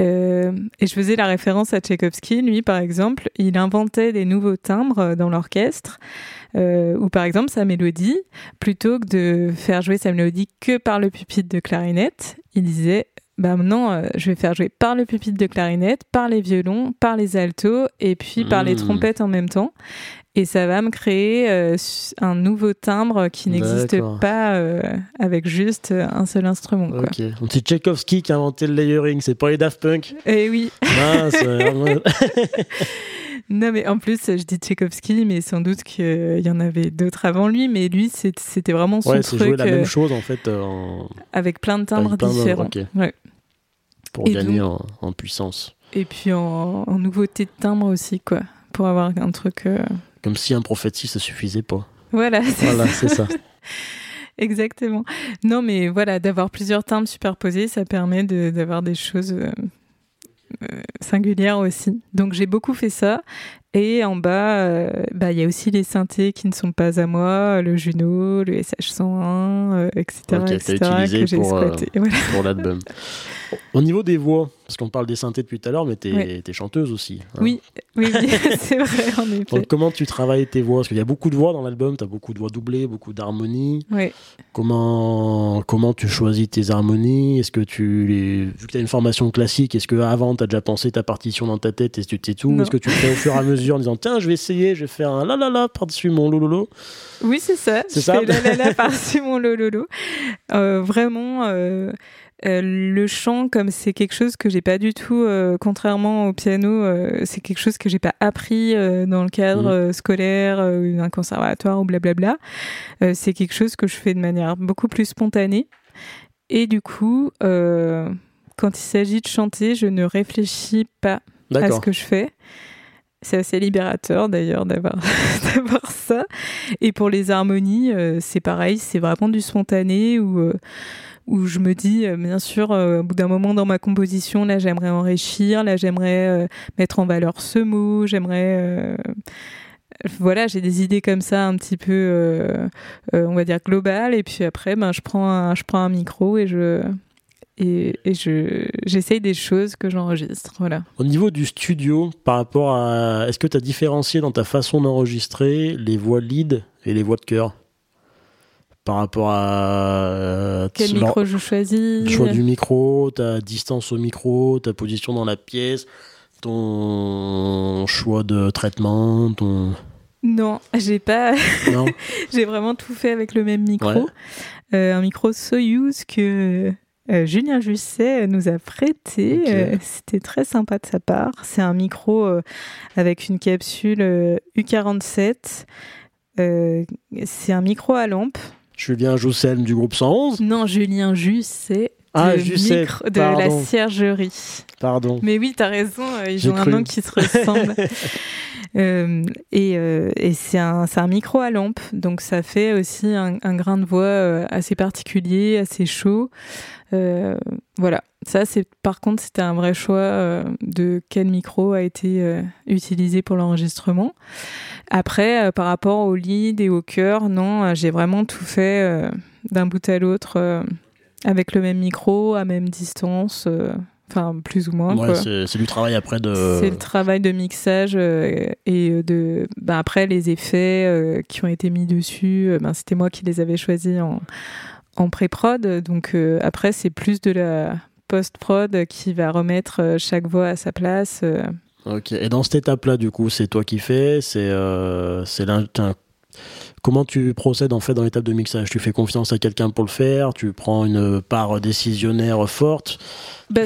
Euh, et je faisais la référence à Tchaïkovski, lui par exemple, il inventait des nouveaux timbres dans l'orchestre, euh, ou par exemple sa mélodie, plutôt que de faire jouer sa mélodie que par le pupitre de clarinette, il disait bah maintenant euh, je vais faire jouer par le pupitre de clarinette, par les violons, par les altos et puis par les mmh. trompettes en même temps et ça va me créer euh, un nouveau timbre qui n'existe pas euh, avec juste un seul instrument. Quoi. Ok. C'est Tchaikovsky qui a inventé le layering, c'est pas les Daft Punk. Eh oui. non, mais en plus, je dis Tchaikovsky, mais sans doute qu'il y en avait d'autres avant lui, mais lui, c'était vraiment son ouais, truc. jouer la même chose en fait. Avec plein de timbres différents. Ouais. Pour gagner en, puissance. Et puis en, nouveauté de timbre aussi, quoi. Pour avoir un truc. Comme si un prophétie, ça suffisait pas. Voilà, c'est ça. Exactement. Non, mais voilà, d'avoir plusieurs timbres superposés, ça permet d'avoir des choses euh, euh, singulières aussi. Donc j'ai beaucoup fait ça. Et en bas, euh, bah, il y a aussi les synthés qui ne sont pas à moi, le Juno, le SH101, etc. Okay, etc. utilisé pour, pour l'album. Au niveau des voix, parce qu'on parle des synthés depuis tout à l'heure, mais tu es, chanteuse aussi. Hein. Oui, oui, c'est vrai, en effet. Donc, comment tu travailles tes voix? Parce qu'il y a beaucoup de voix dans l'album, tu as beaucoup de voix doublées, beaucoup d'harmonies. Oui. Comment, comment tu choisis tes harmonies? Est-ce que tu, les... vu que tu as une formation classique, est-ce qu'avant tu as déjà pensé ta partition dans ta tête et tu sais tout? Est-ce que tu le fais au fur et à mesure en disant tiens, je vais essayer, je vais faire un la la la par-dessus mon lololo? Oui, c'est ça. C'est ça? la la la par-dessus mon lololo. Euh, vraiment. Euh, euh, le chant, comme c'est quelque chose que j'ai pas du tout, euh, contrairement au piano, euh, c'est quelque chose que j'ai pas appris dans le cadre mmh. scolaire, d'un conservatoire ou blablabla. c'est quelque chose que je fais de manière beaucoup plus spontanée. Et du coup, quand il s'agit de chanter, je ne réfléchis pas à ce que je fais. C'est assez libérateur d'ailleurs d'avoir ça. Et pour les harmonies, c'est pareil, c'est vraiment du spontané ou où je me dis, euh, bien sûr, euh, au bout d'un moment dans ma composition, là, j'aimerais enrichir, là, j'aimerais euh, mettre en valeur ce mot, j'aimerais voilà, j'ai des idées comme ça un petit peu, on va dire globales, et puis après, ben, je prends un, je prends un micro et je et, je j'essaye des choses que j'enregistre. Voilà. Au niveau du studio, par rapport à, est-ce que tu as différencié dans ta façon d'enregistrer les voix lead et les voix de chœur? Par rapport à euh, quel micro je choisis, le choix du micro, ta distance au micro, ta position dans la pièce, ton choix de traitement, ton non, j'ai pas. j'ai vraiment tout fait avec le même micro, euh, un micro Soyuz que euh, Julien Jusset nous a prêté. C'était très sympa de sa part. C'est un micro avec une capsule U47. c'est un micro à lampe Julien Joussel du groupe 111 Non, Julien Jusset. Ah, Jusset, de la ciergerie. Pardon. Mais oui, tu as raison, euh, ils ont un nom qui se ressemble. Euh, et, euh, et c'est un, un, micro à lampe, donc ça fait aussi un, un grain de voix assez particulier, assez chaud. Voilà, ça c'est par contre c'était un vrai choix de quel micro a été utilisé pour l'enregistrement. Après, euh, par rapport au lead et au cœur, non, euh, j'ai vraiment tout fait euh, d'un bout à l'autre avec le même micro, à même distance. Enfin, plus ou moins. Ouais, c'est du travail après de. C'est le travail de mixage et de. Ben, après, les effets qui ont été mis dessus, ben, c'était moi qui les avais choisis en, en pré-prod. Donc après, c'est plus de la post-prod qui va remettre chaque voix à sa place. Ok. Et dans cette étape-là, du coup, c'est toi qui fais, c'est euh, c'est Comment tu procèdes en fait dans l'étape de mixage? Tu fais confiance à quelqu'un pour le faire? Tu prends une part décisionnaire forte? Bah,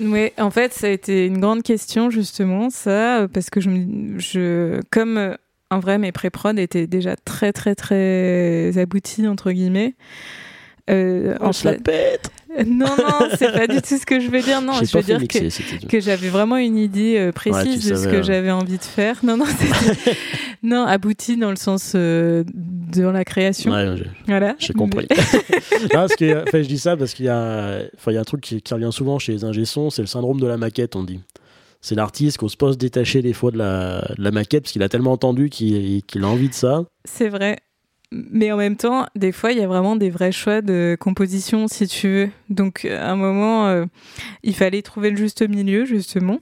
ouais, en fait, ça a été une grande question justement, ça, parce que je, je comme en vrai mes pré-prod étaient déjà très très très aboutis entre guillemets. Euh, on se la pète non, non, c'est pas du tout ce que je veux dire. Non, je veux dire que, que j'avais vraiment une idée euh, précise de ce que j'avais envie de faire. Non, non, non, abouti dans le sens euh, de la création. Ouais, voilà. J'ai compris. parce que, enfin, je dis ça parce qu'il y a, enfin, il y a un truc qui, revient souvent chez les ingé-sons, c'est le syndrome de la maquette, on dit. C'est l'artiste qu'on se pose détacher des fois de la, de la maquette parce qu'il a tellement entendu qu'il a envie de ça. C'est vrai mais en même temps, des fois, il y a vraiment des vrais choix de composition, si tu veux. Donc, à un moment, euh, il fallait trouver le juste milieu, justement.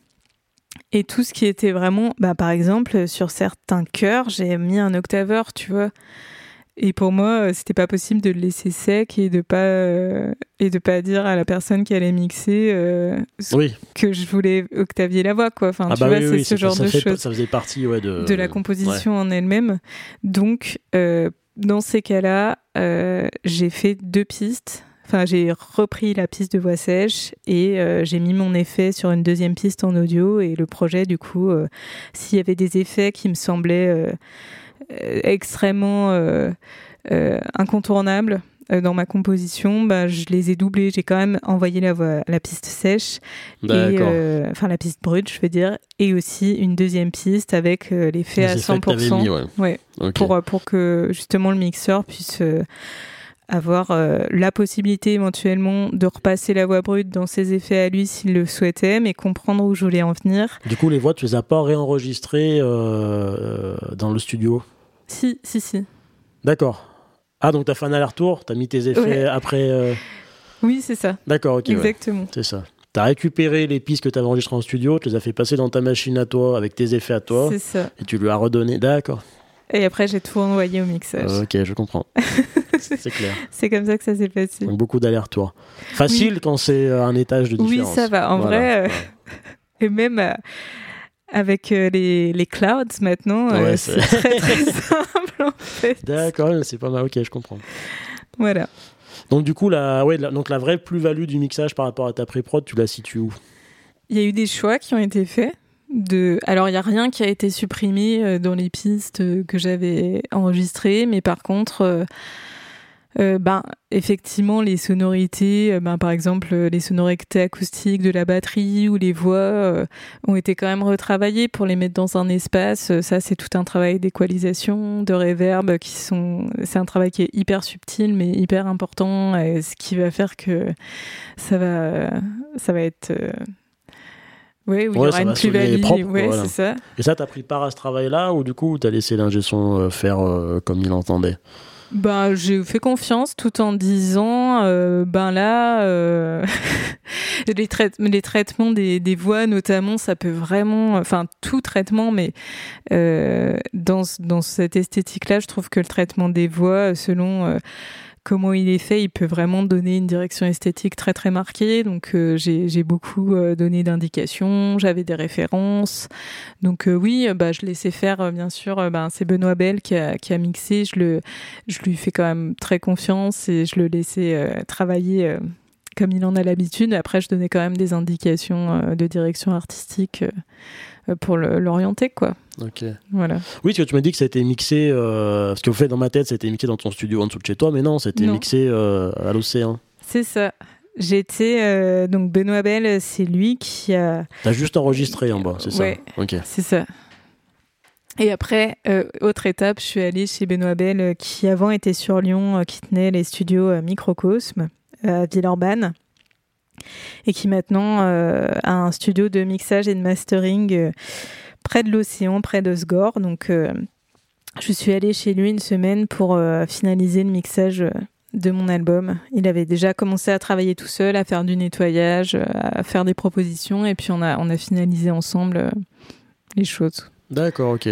Et tout ce qui était vraiment, bah, par exemple, sur certains chœurs, j'ai mis un octaveur, tu vois. Et pour moi, euh, c'était pas possible de le laisser sec et de pas euh, et de pas dire à la personne qui allait mixer que je voulais octavier la voix, quoi. Enfin, ah tu bah vois, c'est ce genre de choses. Ça faisait partie, ouais, de, de la composition en elle-même. Donc, dans ces cas-là, euh, j'ai fait deux pistes. Enfin, j'ai repris la piste de voix sèche et euh, j'ai mis mon effet sur une deuxième piste en audio. Et le projet, du coup, euh, s'il y avait des effets qui me semblaient extrêmement incontournables, dans ma composition, bah, je les ai doublés. J'ai quand même envoyé la, la piste sèche, et, euh, enfin la piste brute, je veux dire, et aussi une deuxième piste avec euh, l'effet à 100%. ouais. pour, pour que justement le mixeur puisse avoir la possibilité éventuellement de repasser la voix brute dans ses effets à lui s'il le souhaitait, mais comprendre où je voulais en venir. Du coup, les voix, tu les as pas réenregistrées dans le studio? Si, si, si. D'accord. Ah, donc tu as fait un aller-retour, tu as mis tes effets après. Euh, oui, c'est ça. D'accord, ok. Exactement. C'est ça. Tu as récupéré les pistes que tu avais enregistrées en studio, tu les as fait passer dans ta machine à toi avec tes effets à toi. C'est ça. Et tu lui as redonné. D'accord. Et après, j'ai tout envoyé au mixage. ok, je comprends. c'est clair. C'est comme ça que ça s'est passé. Donc, beaucoup d'allers-retours. Facile quand c'est euh, un étage de différence. Oui, ça va. En vrai, euh, et même avec les, les, clouds maintenant, c'est très très simple en fait. D'accord, c'est pas mal, ok, je comprends. Voilà. Donc du coup, la, ouais, donc la vraie plus-value du mixage par rapport à ta pré-prod, tu la situes où? Il y a eu des choix qui ont été faits. De... Alors, il n'y a rien qui a été supprimé dans les pistes que j'avais enregistrées, mais par contre, euh, ben, effectivement, les sonorités, euh, ben, par exemple, euh, les sonorités acoustiques de la batterie ou les voix ont été quand même retravaillées pour les mettre dans un espace. Ça, c'est tout un travail d'équalisation, de réverb, qui sont. C'est un travail qui est hyper subtil, mais hyper important, et ce qui va faire que ça va, ça va être. Oui, où il y aura une plus-value. Ouais, c'est ça. Et ça, t'as pris part à ce travail-là, ou du coup, t'as laissé l'ingé son faire comme il entendait? Ben, j'ai fait confiance tout en disant, euh, ben là, euh, les, les, traitements des, voix notamment, ça peut vraiment, enfin tout traitement, mais euh, dans, dans cette esthétique-là, je trouve que le traitement des voix, selon euh, comment il est fait, il peut vraiment donner une direction esthétique très très marquée. Donc euh, j'ai beaucoup euh, donné d'indications, j'avais des références. Donc euh, oui, bah, je laissais faire bien sûr. Ben, c'est Benoît Bell qui a, qui a mixé. Je, le, je lui fais quand même très confiance et je le laissais travailler comme il en a l'habitude. Après, je donnais quand même des indications de direction artistique pour l'orienter, quoi. Ok. Voilà. Oui, parce que tu m'as dit que ça a été mixé, euh, ce que vous faites dans ma tête, c'était mixé dans ton studio en dessous de chez toi, mais non, c'était mixé euh, à l'océan. C'est ça. J'étais euh, donc Benoît Bell, c'est lui qui a. T'as juste enregistré en bas, c'est ça. Ok. C'est ça. Et après, autre étape, je suis allée chez Benoît Bell, qui avant était sur Lyon, qui tenait les studios Microcosme à Villeurbanne et qui maintenant a un studio de mixage et de mastering près de l'océan, près de Sgore. Donc, euh, je suis allée chez lui une semaine pour euh, finaliser le mixage euh, de mon album. Il avait déjà commencé à travailler tout seul, à faire du nettoyage, à faire des propositions, et puis on a finalisé ensemble les choses. D'accord, ok.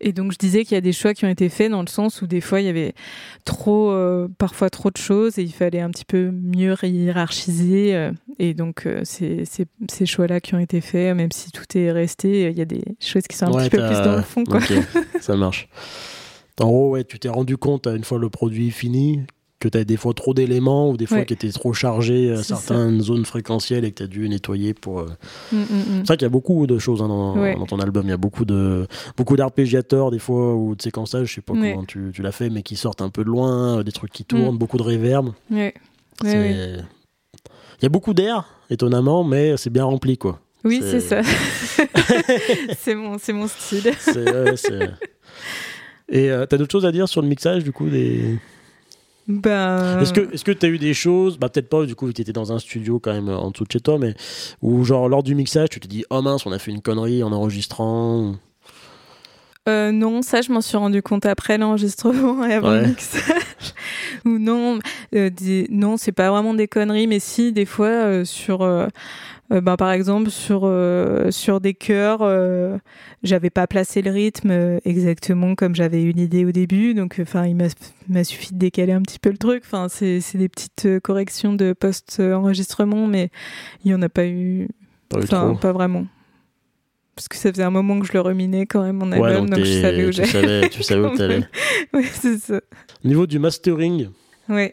Et donc je disais qu'il y a des choix qui ont été faits dans le sens où des fois il y avait trop, euh, parfois trop de choses et il fallait un petit peu mieux hiérarchiser. Euh, et donc euh, c'est ces choix-là qui ont été faits, même si tout est resté, il y a des choses qui sont un petit peu plus dans le fond. Quoi. ça marche. En gros, ouais, tu t'es rendu compte une fois le produit fini que tu as des fois trop d'éléments ou des fois qui étaient trop chargés à certaines zones fréquentielles et que tu as dû nettoyer pour. Mm, mm, mm. C'est vrai qu'il y a beaucoup de choses hein, dans, ton album. Il y a beaucoup de beaucoup d'arpégiateurs des fois ou de séquençages, je sais pas comment tu, tu l'as fait, mais qui sortent un peu de loin, des trucs qui tournent, beaucoup de reverb. Il y a beaucoup d'air, étonnamment, mais c'est bien rempli quoi. Oui, c'est ça. c'est mon, mon style. Et euh, t'as d'autres choses à dire sur le mixage du coup des. Ben... Est-ce que est-ce que t'as eu des choses, bah peut-être pas du coup, tu étais dans un studio quand même en dessous de chez toi, mais où genre lors du mixage, tu te dis oh mince, on a fait une connerie en enregistrant. Euh, non, ça je m'en suis rendu compte après l'enregistrement et avant le mixage. Ou non, euh, non, c'est pas vraiment des conneries, mais si des fois euh, sur euh, bah, par exemple sur euh, sur des chœurs euh, j'avais pas placé le rythme exactement comme j'avais une idée au début donc enfin il m'a suffi de décaler un petit peu le truc enfin c'est des petites corrections de post enregistrement mais il y en a pas eu enfin pas vraiment parce que ça faisait un moment que je le ruminais quand même mon album, donc, je savais où j'allais. Tu savais où t'allais. oui, c'est ça. Au niveau du mastering, oui.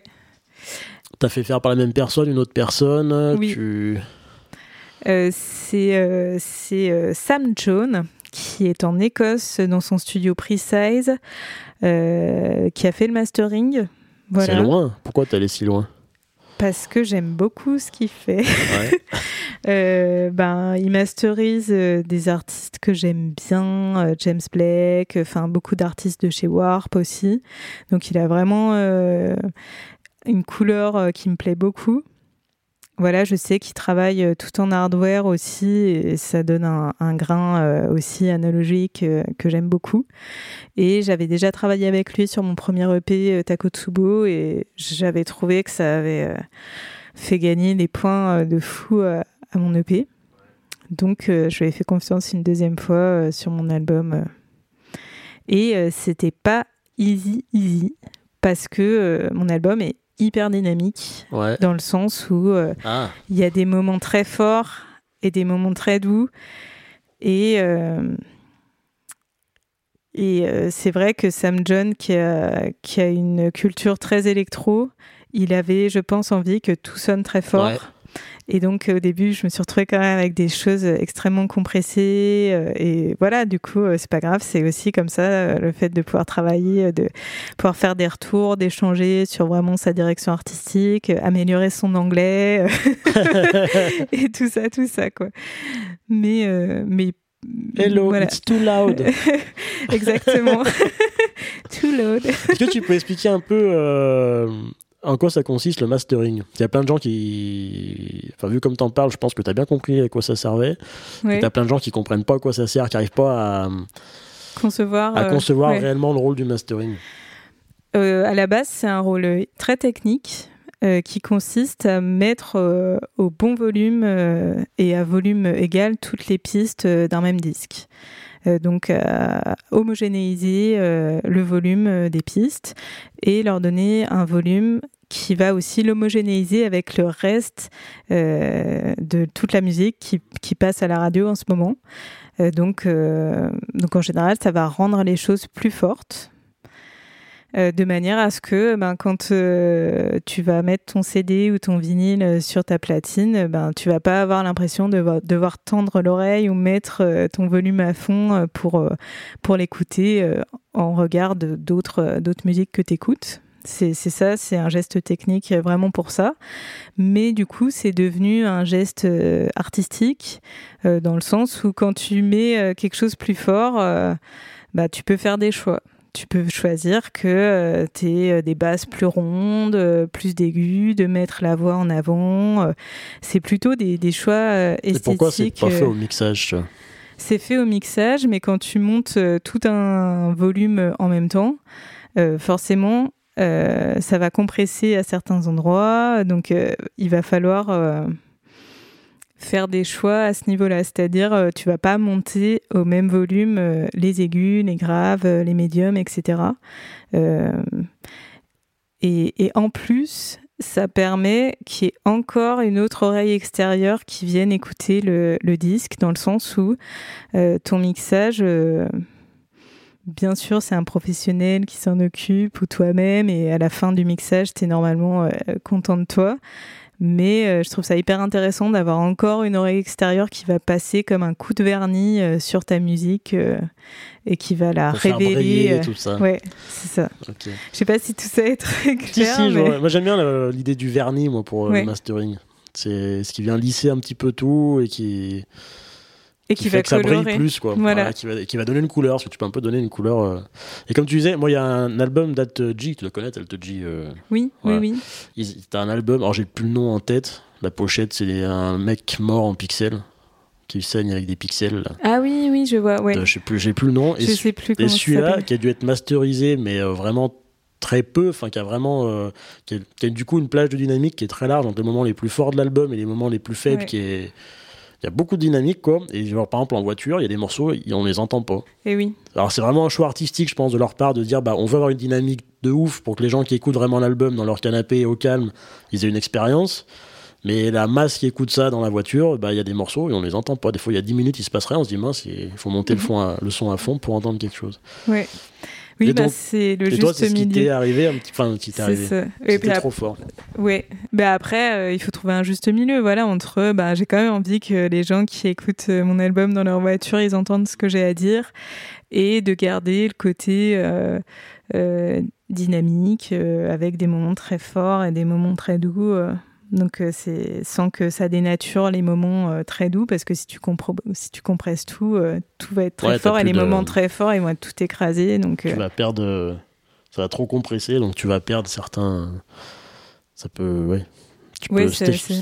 T'as fait faire par la même personne, une autre personne. Oui. Tu... Euh, c'est euh, euh, Sam Jones qui est en Écosse dans son studio Precise, qui a fait le mastering. C'est loin. Pourquoi t'es allé si loin? Parce que j'aime beaucoup ce qu'il fait. ben, il masterise des artistes que j'aime bien, James Blake, enfin beaucoup d'artistes de chez Warp aussi. Donc il a vraiment une couleur qui me plaît beaucoup. Voilà, je sais qu'il travaille euh, tout en hardware aussi et ça donne un, grain euh, aussi analogique euh, que j'aime beaucoup. Et j'avais déjà travaillé avec lui sur mon premier EP Takotsubo et j'avais trouvé que ça avait fait gagner des points de fou à mon EP. Donc je lui ai fait confiance une deuxième fois sur mon album. Et c'était pas easy easy parce que mon album est hyper dynamique, dans le sens où euh, ah. il y a des moments très forts et des moments très doux. Et, euh, et euh, c'est vrai que Sam John, qui a, qui a une culture très électro, il avait, je pense, envie que tout sonne très fort. Et donc au début, je me suis retrouvée quand même avec des choses extrêmement compressées. Euh, et voilà, du coup, euh, c'est pas grave. C'est aussi comme ça euh, le fait de pouvoir travailler, de pouvoir faire des retours, d'échanger sur vraiment sa direction artistique, améliorer son anglais et tout ça, tout ça quoi. Mais mais Hello, it's too loud. Exactement. too loud. Est-ce que tu peux expliquer un peu en quoi ça consiste le mastering? Il y a plein de gens qui. Enfin, vu comme tu en parles, je pense que tu as bien compris à quoi ça servait. Oui. Tu as plein de gens qui comprennent pas à quoi ça sert, qui n'arrivent pas à concevoir, à concevoir euh, réellement le rôle du mastering. Euh, à la base, c'est un rôle très technique euh, qui consiste à mettre au bon volume et à volume égal toutes les pistes d'un même disque. Euh, donc homogénéiser euh, le volume euh, des pistes et leur donner un volume qui va aussi l'homogénéiser avec le reste de toute la musique qui, qui, passe à la radio en ce moment. donc, donc en général, ça va rendre les choses plus fortes euh, de manière à ce que ben, quand euh, tu vas mettre ton CD ou ton vinyle euh, sur ta platine, ben, tu vas pas avoir l'impression de devoir tendre l'oreille ou mettre ton volume à fond pour, pour l'écouter en regard d'autres musiques que tu écoutes. C'est ça, c'est un geste technique vraiment pour ça. Mais du coup, c'est devenu un geste artistique dans le sens où quand tu mets quelque chose plus fort, bah, tu peux faire des choix tu peux choisir que euh, tu aies euh, des basses plus rondes, euh, plus d'aigus, de mettre la voix en avant. c'est plutôt des, des choix esthétiques. Et pourquoi c'est pas fait au mixage C'est fait au mixage, mais quand tu montes tout un volume en même temps, forcément, ça va compresser à certains endroits. Donc, il va falloir faire des choix à ce niveau-là, c'est-à-dire euh, tu vas pas monter au même volume euh, les aigus, les graves, euh, les médiums, etc. Et, en plus, ça permet qu'il y ait encore une autre oreille extérieure qui vienne écouter le, disque, dans le sens où ton mixage bien sûr, c'est un professionnel qui s'en occupe ou toi-même, et à la fin du mixage, tu es normalement content de toi. Mais euh, je trouve ça hyper intéressant d'avoir encore une oreille extérieure qui va passer comme un coup de vernis euh, sur ta musique euh, et qui va la révéler. tout ça. Ouais, c'est ça. Je sais pas si tout ça est très clair. Si, si, moi j'aime bien l'idée du vernis moi pour le mastering. C'est ce qui vient lisser un petit peu tout et qui et qui, va que ça brille plus quoi. Voilà. qui, va, qui va donner une couleur parce que tu peux un peu donner une couleur euh. et comme tu disais moi il y a un album d'Alt G tu le connais Alt G euh... oui oui oui. T'as un album alors j'ai plus le nom en tête. La pochette c'est un mec mort en pixels qui saigne avec des pixels ah oui oui je vois ouais. Euh, je sais plus j'ai plus le nom. Je et sais plus et celui-là qui a dû être masterisé mais euh, vraiment très peu, enfin qui a vraiment, qui, a, du coup une plage de dynamique qui est très large entre les moments les plus forts de l'album et les moments les plus faibles, qui est il y a beaucoup de dynamique, quoi. Et genre, par exemple, en voiture, il y a des morceaux, et on les entend pas. Et oui. Alors, c'est vraiment un choix artistique, je pense, de leur part de dire, bah, on veut avoir une dynamique de ouf pour que les gens qui écoutent vraiment l'album dans leur canapé au calme, ils aient une expérience. Mais la masse qui écoute ça dans la voiture, bah, il y a des morceaux et on les entend pas. Des fois, il y a 10 minutes, il se passe rien, on se dit, mince, il faut monter le, mhm. le son à fond pour entendre quelque chose. Ouais. Oui, bah, c'est le et juste toi, c'est ce qui t'est arrivé, un petit, enfin, qui t'est arrivé. C'était trop fort. Oui, bah après, euh, il faut trouver un juste milieu, voilà, entre, bah, j'ai quand même envie que les gens qui écoutent euh, mon album dans leur voiture, ils entendent ce que j'ai à dire, et de garder le côté euh, dynamique, avec des moments très forts et des moments très doux. Donc euh, c'est sans que ça dénature les moments euh, très doux parce que si tu si tu compresses tout, euh, tout va être très fort et les moments très forts ils vont être tout écrasés. Donc tu vas perdre, ça va trop compresser donc tu vas perdre certains. Ça peut, ouais,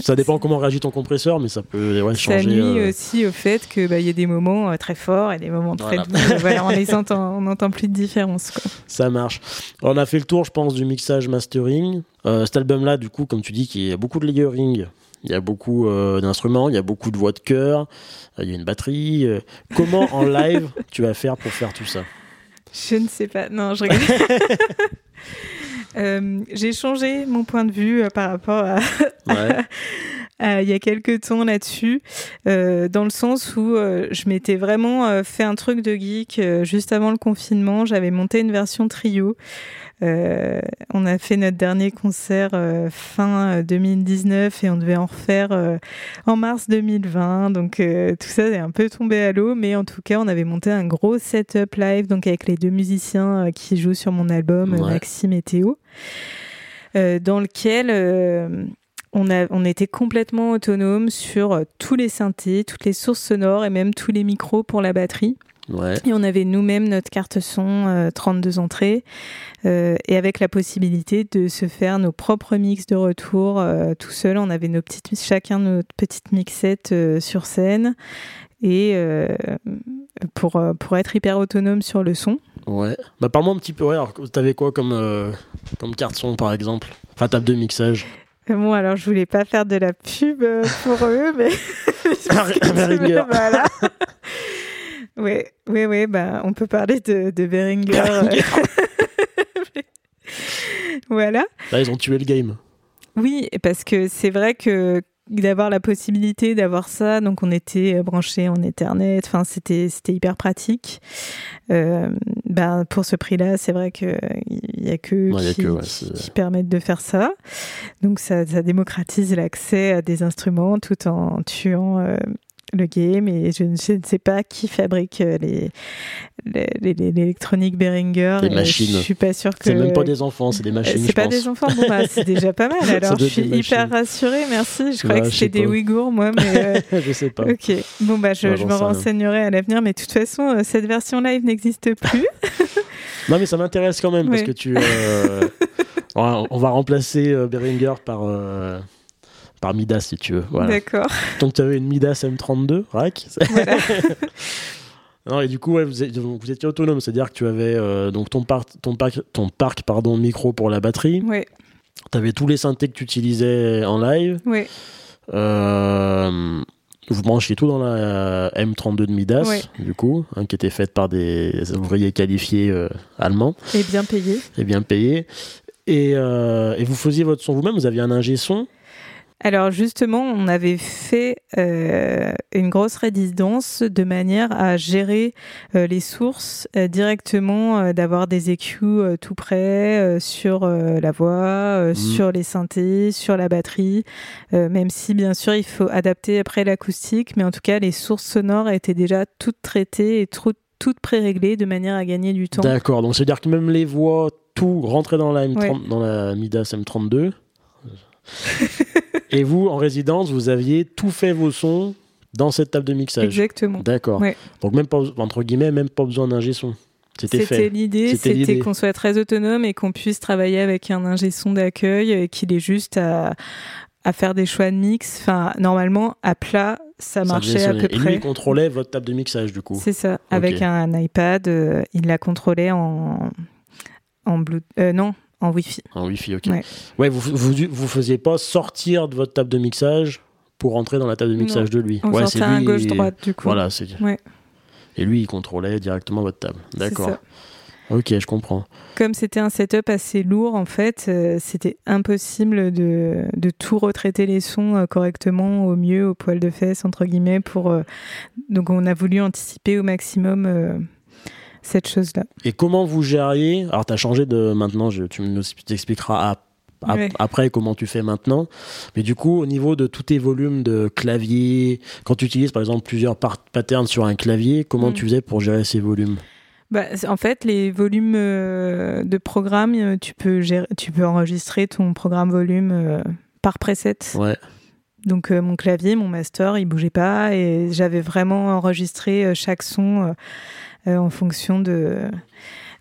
ça dépend comment réagit ton compresseur, mais ça peut ouais, changer. Ça nuit euh, aussi au fait qu'il bah, y a des moments euh, très forts et des moments très doux. voilà, on les entend, on n'entend plus de différence. Quoi. Ça marche. on a fait le tour, je pense, du mixage mastering. Euh, cet album-là, du coup, comme tu dis, il y a beaucoup de layering. Il y a beaucoup d'instruments, il y a beaucoup de voix de chœur, il y a une batterie. comment en live tu vas faire pour faire tout ça? Je ne sais pas. Non, je rigole. Euh, j'ai changé mon point de vue euh, par rapport à, il y a quelques temps là-dessus, euh, dans le sens où je m'étais vraiment fait un truc de geek juste avant le confinement. J'avais monté une version trio euh, on a fait notre dernier concert euh, fin 2019 et on devait en refaire euh, en mars 2020. Donc tout ça est un peu tombé à l'eau, mais en tout cas on avait monté un gros setup live donc avec les deux musiciens qui jouent sur mon album, Maxime et Théo, dans lequel on, a, on était complètement autonome sur tous les synthés, toutes les sources sonores et même tous les micros pour la batterie. Et on avait nous-mêmes notre carte son 32 euh, entrées euh, et avec la possibilité de se faire nos propres mix de retour euh, tout seul. On avait nos petites, chacun notre petite mixette sur scène et pour, pour être hyper autonome sur le son. Ouais. Bah parle-moi un petit peu. Ouais, alors t'avais quoi comme, comme carte son par exemple? Enfin table de mixage. Bon, alors je voulais pas faire de la pub pour eux, mais. voilà. Oui, oui, oui, bah, on peut parler de, de Beringer. voilà. Là, ils ont tué le game. Oui, parce que c'est vrai que d'avoir la possibilité d'avoir ça, donc on était branché en Ethernet, enfin c'était c'était hyper pratique. Euh, bah, pour ce prix-là, c'est vrai que il y a que qui, permettent de faire ça. Donc ça, ça démocratise l'accès à des instruments tout en tuant euh, le game et je, ne sais pas qui fabrique euh, les l'électronique Behringer. Les machines. Je suis pas sûr que. C'est même pas des enfants, c'est des machines. C'est pas des enfants, bon bah c'est déjà pas mal. Alors je suis hyper rassurée, merci. Je croyais que c'était des Ouïghours, moi, mais. Euh, je sais pas. Ok, bon bah je, je me renseignerai à l'avenir, mais de toute façon, euh, cette version live n'existe plus. non, mais ça m'intéresse quand même parce que tu. on va remplacer Behringer par par Midas si tu veux. D'accord. Donc tu avais une Midas M32 rack. Voilà. non, et du coup, ouais, vous, étiez autonome, c'est-à-dire que tu avais euh, donc ton, parc, ton, parc, ton parc pardon, micro pour la batterie. Oui. Tu avais tous les synthés que tu utilisais en live. Oui. Euh, vous branchiez tout dans la M32 de Midas, du coup, hein, qui était faite par des ouvriers qualifiés euh, allemands. Et bien payés. Et bien payés. Et, et, vous faisiez votre son vous-même, vous aviez un ingé son alors justement, on avait fait euh, une grosse résidence de manière à gérer euh, les sources euh, directement, d'avoir des EQ tout près sur la voix, mmh. sur les synthés, sur la batterie, même si bien sûr il faut adapter après l'acoustique, mais en tout cas les sources sonores étaient déjà toutes traitées et toutes pré-réglées de manière à gagner du temps. D'accord, donc c'est-à-dire que même les voix, tout rentrait dans la, M30, dans la Midas M32 Et vous, en résidence, vous aviez tout fait vos sons dans cette table de mixage. Exactement. D'accord. Donc même pas entre guillemets, même pas besoin d'ingé son. C'était fait. l'idée, c'était qu'on soit très autonome et qu'on puisse travailler avec un ingé son d'accueil et qu'il ait juste à, faire des choix de mix. Enfin, normalement, à plat, ça marchait à peu près. Et lui, il contrôlait votre table de mixage, du coup. C'est ça. Avec un, iPad, euh, il la contrôlait en, en Bluetooth. Euh, non, en Wi-Fi. En Wi-Fi, ok. Ouais, vous, vous, vous faisiez pas sortir de votre table de mixage pour rentrer dans la table de mixage de lui. On ouais, c'est lui. gauche-droite, du coup. Voilà, c'est. Ouais. Et lui, il contrôlait directement votre table. D'accord. Ok, je comprends. Comme c'était un setup assez lourd, en fait, euh, c'était impossible de, de, tout retraiter les sons euh, correctement, au mieux, au poil de fesse, entre guillemets. Pour, euh, donc, on a voulu anticiper au maximum cette chose-là. Et comment vous gériez Alors, tu as changé de maintenant, je, tu nous expliqueras après comment tu fais maintenant. Mais du coup, au niveau de tous tes volumes de clavier, quand tu utilises par exemple plusieurs patterns sur un clavier, comment mm. tu faisais pour gérer ces volumes? Bah, en fait, les volumes euh, de programme, euh, tu peux, gérer, tu peux enregistrer ton programme volume euh, par preset. Ouais. Donc mon clavier, mon master, il bougeait pas et j'avais vraiment enregistré chaque son en fonction de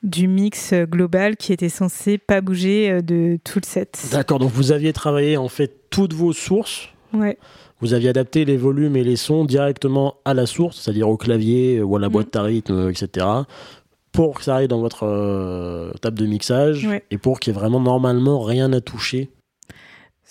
du mix global qui était censé pas bouger euh, de tout le set. D'accord, donc vous aviez travaillé en fait toutes vos sources. Ouais. Vous aviez adapté les volumes et les sons directement à la source, c'est-à-dire au clavier ou à la mm. boîte à rythme, etc. Pour que ça arrive dans votre euh, table de mixage et pour qu'il y ait vraiment normalement rien à toucher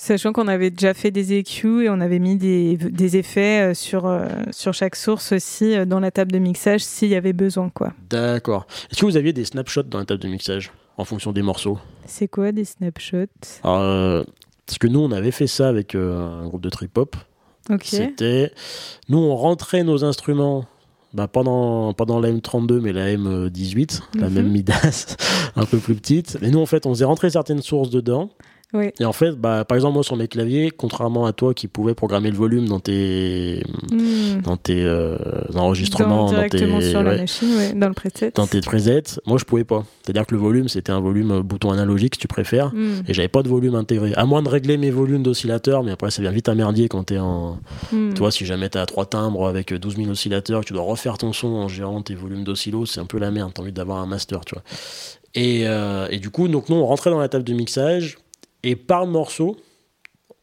Sachant qu'on avait déjà fait des EQ et on avait mis des, des effets euh, sur, euh, sur chaque source aussi euh, dans la table de mixage s'il y avait besoin. quoi. D'accord. Est-ce que vous aviez des snapshots dans la table de mixage en fonction des morceaux? C'est quoi des snapshots? Parce que nous, on avait fait ça avec un groupe de trip-hop. C'était. Nous, on rentrait nos instruments bah, pendant, pendant la M32, mais la M18, la mhm. même Midas, un peu plus petite. Mais nous, en fait, on faisait rentrer certaines sources dedans. Et en fait, bah, par exemple, moi sur mes claviers, contrairement à toi qui pouvais programmer le volume dans tes, hmm. dans tes euh, enregistrements, dans, directement sur la machine, dans le preset. Dans tes presets, moi je pouvais pas. C'est-à-dire que le volume, c'était un volume euh, bouton analogique si tu préfères, hmm. et j'avais pas de volume intégré. À moins de régler mes volumes d'oscillateurs, mais après ça vient vite à merdier quand t'es en. Hmm. Tu vois, si jamais t'as trois timbres avec 12 000 oscillateurs, que tu dois refaire ton son en gérant tes volumes d'oscillo, c'est un peu la merde. T'as envie d'avoir un master, tu vois. Et, euh, et du coup, donc nous on rentrait dans la table de mixage et par morceau,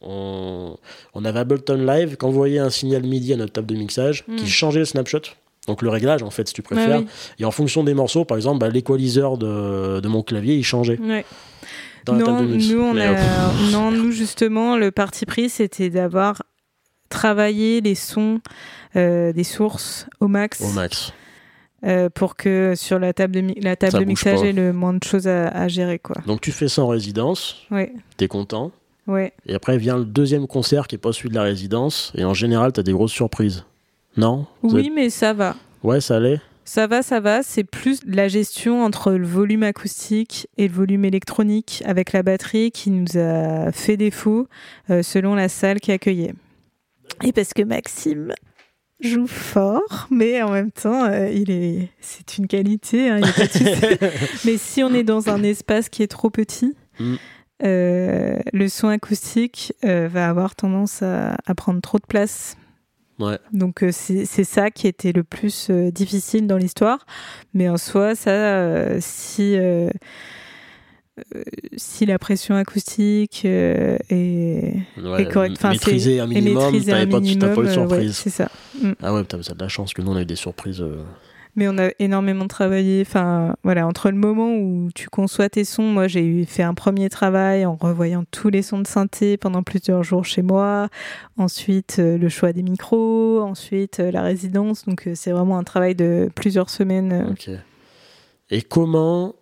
on, avait Ableton Live qui envoyait un signal MIDI à notre table de mixage qui hmm. changeait le snapshot. Donc le réglage, en fait, si tu préfères. Et en fonction des morceaux, par exemple, bah, l'équaliseur de, de, mon clavier, il changeait. Dans non, la table de mix. Nous, on a... non, nous, justement, le parti pris, c'était d'avoir travaillé les sons euh, des sources au max. Au max. Euh, pour que sur la table de, la table de mixage ait le moins de choses à, gérer. Quoi. Donc tu fais ça en résidence, ouais. t'es content, ouais. et après vient le deuxième concert qui est pas celui de la résidence, et en général t'as des grosses surprises. Non? Oui, mais ça va. Ouais, ça allait? Ça va, ça va. C'est plus la gestion entre le volume acoustique et le volume électronique avec la batterie qui nous a fait défaut euh, selon la salle qui accueillait. Et parce que Maxime joue fort, mais en même temps, euh, il est, c'est une qualité. Hein, mais si on est dans un espace qui est trop petit, mm. euh, le son acoustique euh, va avoir tendance à, prendre trop de place. Ouais. Donc c'est ça qui était le plus difficile dans l'histoire. Mais en soi, ça, si si la pression acoustique euh, est, correcte, enfin, maîtriser un minimum, t'avais pas, pas eu de surprise. c'est ça. Mm. Ah ouais, t'as de la chance que nous on a eu des surprises. Euh. Mais on a énormément travaillé. Enfin, voilà, entre le moment où tu conçois tes sons, moi j'ai fait un premier travail en revoyant tous les sons de synthé pendant plusieurs jours chez moi. Ensuite, le choix des micros. Ensuite, la résidence. Donc, c'est vraiment un travail de plusieurs semaines. Ok. Et comment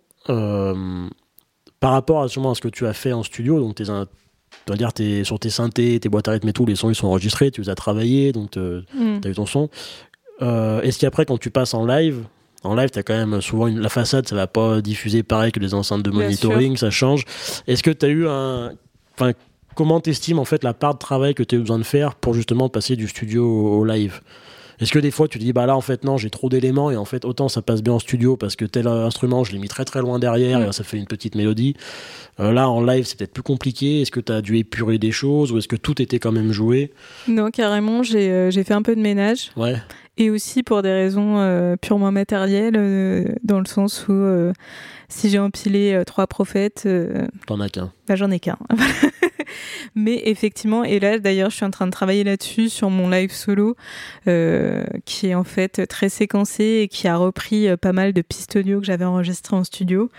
par rapport à, ce que tu as fait en studio, donc tes, dois dire, es, sur tes synthés, tes boîtes à rythme et tout, les sons ils sont enregistrés, tu les as travaillés, donc tu mm. as eu ton son. Euh, Est-ce qu'après, quand tu passes en live, en live, tu as quand même souvent une, la façade, ça va pas diffuser pareil que les enceintes de monitoring, ça change. Est-ce que tu as eu un. Enfin, comment t'estimes en fait la part de travail que tu as besoin de faire pour justement passer du studio au, live? Est-ce que des fois tu te dis bah là en fait non j'ai trop d'éléments et en fait autant ça passe bien en studio parce que tel instrument je l'ai mis très très loin derrière et ça fait une petite mélodie. Euh, là en live c'est peut-être plus compliqué. Est-ce que tu as dû épurer des choses ou est-ce que tout était quand même joué? Non carrément j'ai euh, fait un peu de ménage. Ouais et aussi pour des raisons euh, purement matérielles, euh, dans le sens où euh, si j'ai empilé trois prophètes, t'en as qu'un. Bah, j'en ai qu'un. Mais effectivement, et là d'ailleurs, je suis en train de travailler là-dessus sur mon live solo, qui est en fait très séquencé et qui a repris pas mal de pistes audio que j'avais enregistrées en studio,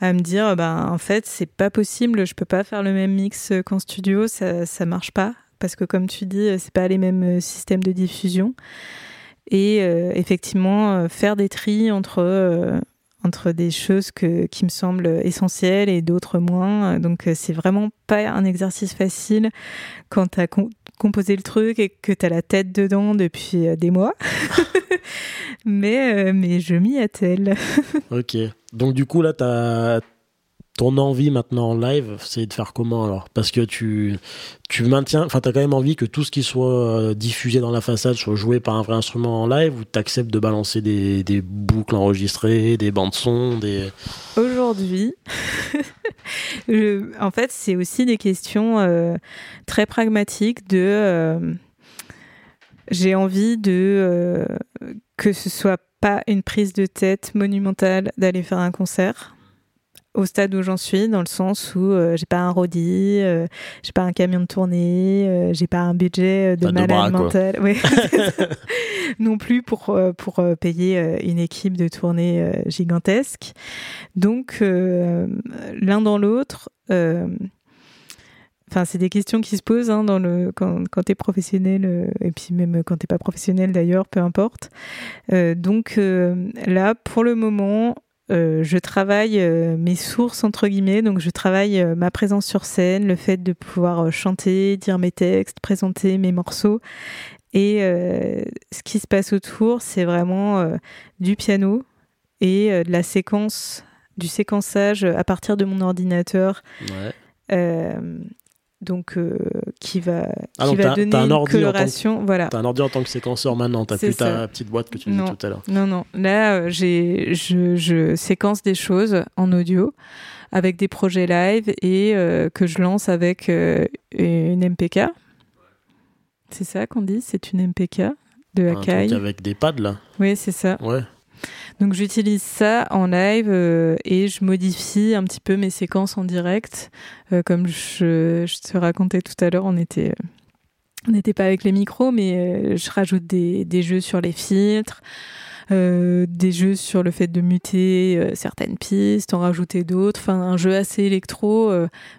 à me dire, bah en fait, c'est pas possible, je peux pas faire le même mix qu'en studio, ça ça marche pas parce que comme tu dis, c'est pas les mêmes systèmes de diffusion et euh, effectivement euh, faire des tris entre euh, entre des choses que, qui me semblent essentielles et d'autres moins. Donc c'est vraiment pas un exercice facile quand tu as composé le truc et que tu as la tête dedans depuis des mois. mais, mais je m'y attelle. ok. Donc du coup là, tu as ton envie maintenant en live, c'est de faire comment alors? Parce que tu, tu maintiens, enfin, tu as quand même envie que tout ce qui soit euh, diffusé dans la façade soit joué par un vrai instrument en live ou tu acceptes de balancer des, des, boucles enregistrées, des bandes son, des. Aujourd'hui, en fait, c'est aussi des questions euh, très pragmatiques de. Euh, j'ai envie de que ce soit pas une prise de tête monumentale d'aller faire un concert au stade où j'en suis, dans le sens où euh, j'ai pas un rodi, euh, j'ai pas un camion de tournée, euh, j'ai pas un budget de malade mental, non plus pour pour payer une équipe de tournée gigantesque. Donc l'un dans l'autre. Enfin, c'est des questions qui se posent hein, dans le, quand, quand tu es professionnel, et puis même quand tu pas professionnel d'ailleurs, peu importe. donc là, pour le moment, euh, je travaille euh, mes sources entre guillemets, donc je travaille euh, ma présence sur scène, le fait de pouvoir chanter, dire mes textes, présenter mes morceaux. Et ce qui se passe autour, c'est vraiment du piano et de la séquence, du séquençage à partir de mon ordinateur. Ouais donc euh, qui va, ah, qui va donner une coloration. Voilà. T'as un ordi en tant que séquenceur maintenant, t'as plus ta petite boîte que tu disais tout à l'heure. Non, non. Là, euh, j'ai, je, je, séquence des choses en audio avec des projets live et euh, que je lance avec une MPK. C'est ça qu'on dit C'est une MPK de Akai. avec des pads là Oui, c'est ça. Ouais. Donc j'utilise ça en live euh, et je modifie un petit peu mes séquences en direct. Euh, comme je, te racontais tout à l'heure, on était... on n'était pas avec les micros, mais euh, je rajoute des, des, jeux sur les filtres, des jeux sur le fait de muter certaines pistes, en rajouter d'autres. Enfin, un jeu assez électro,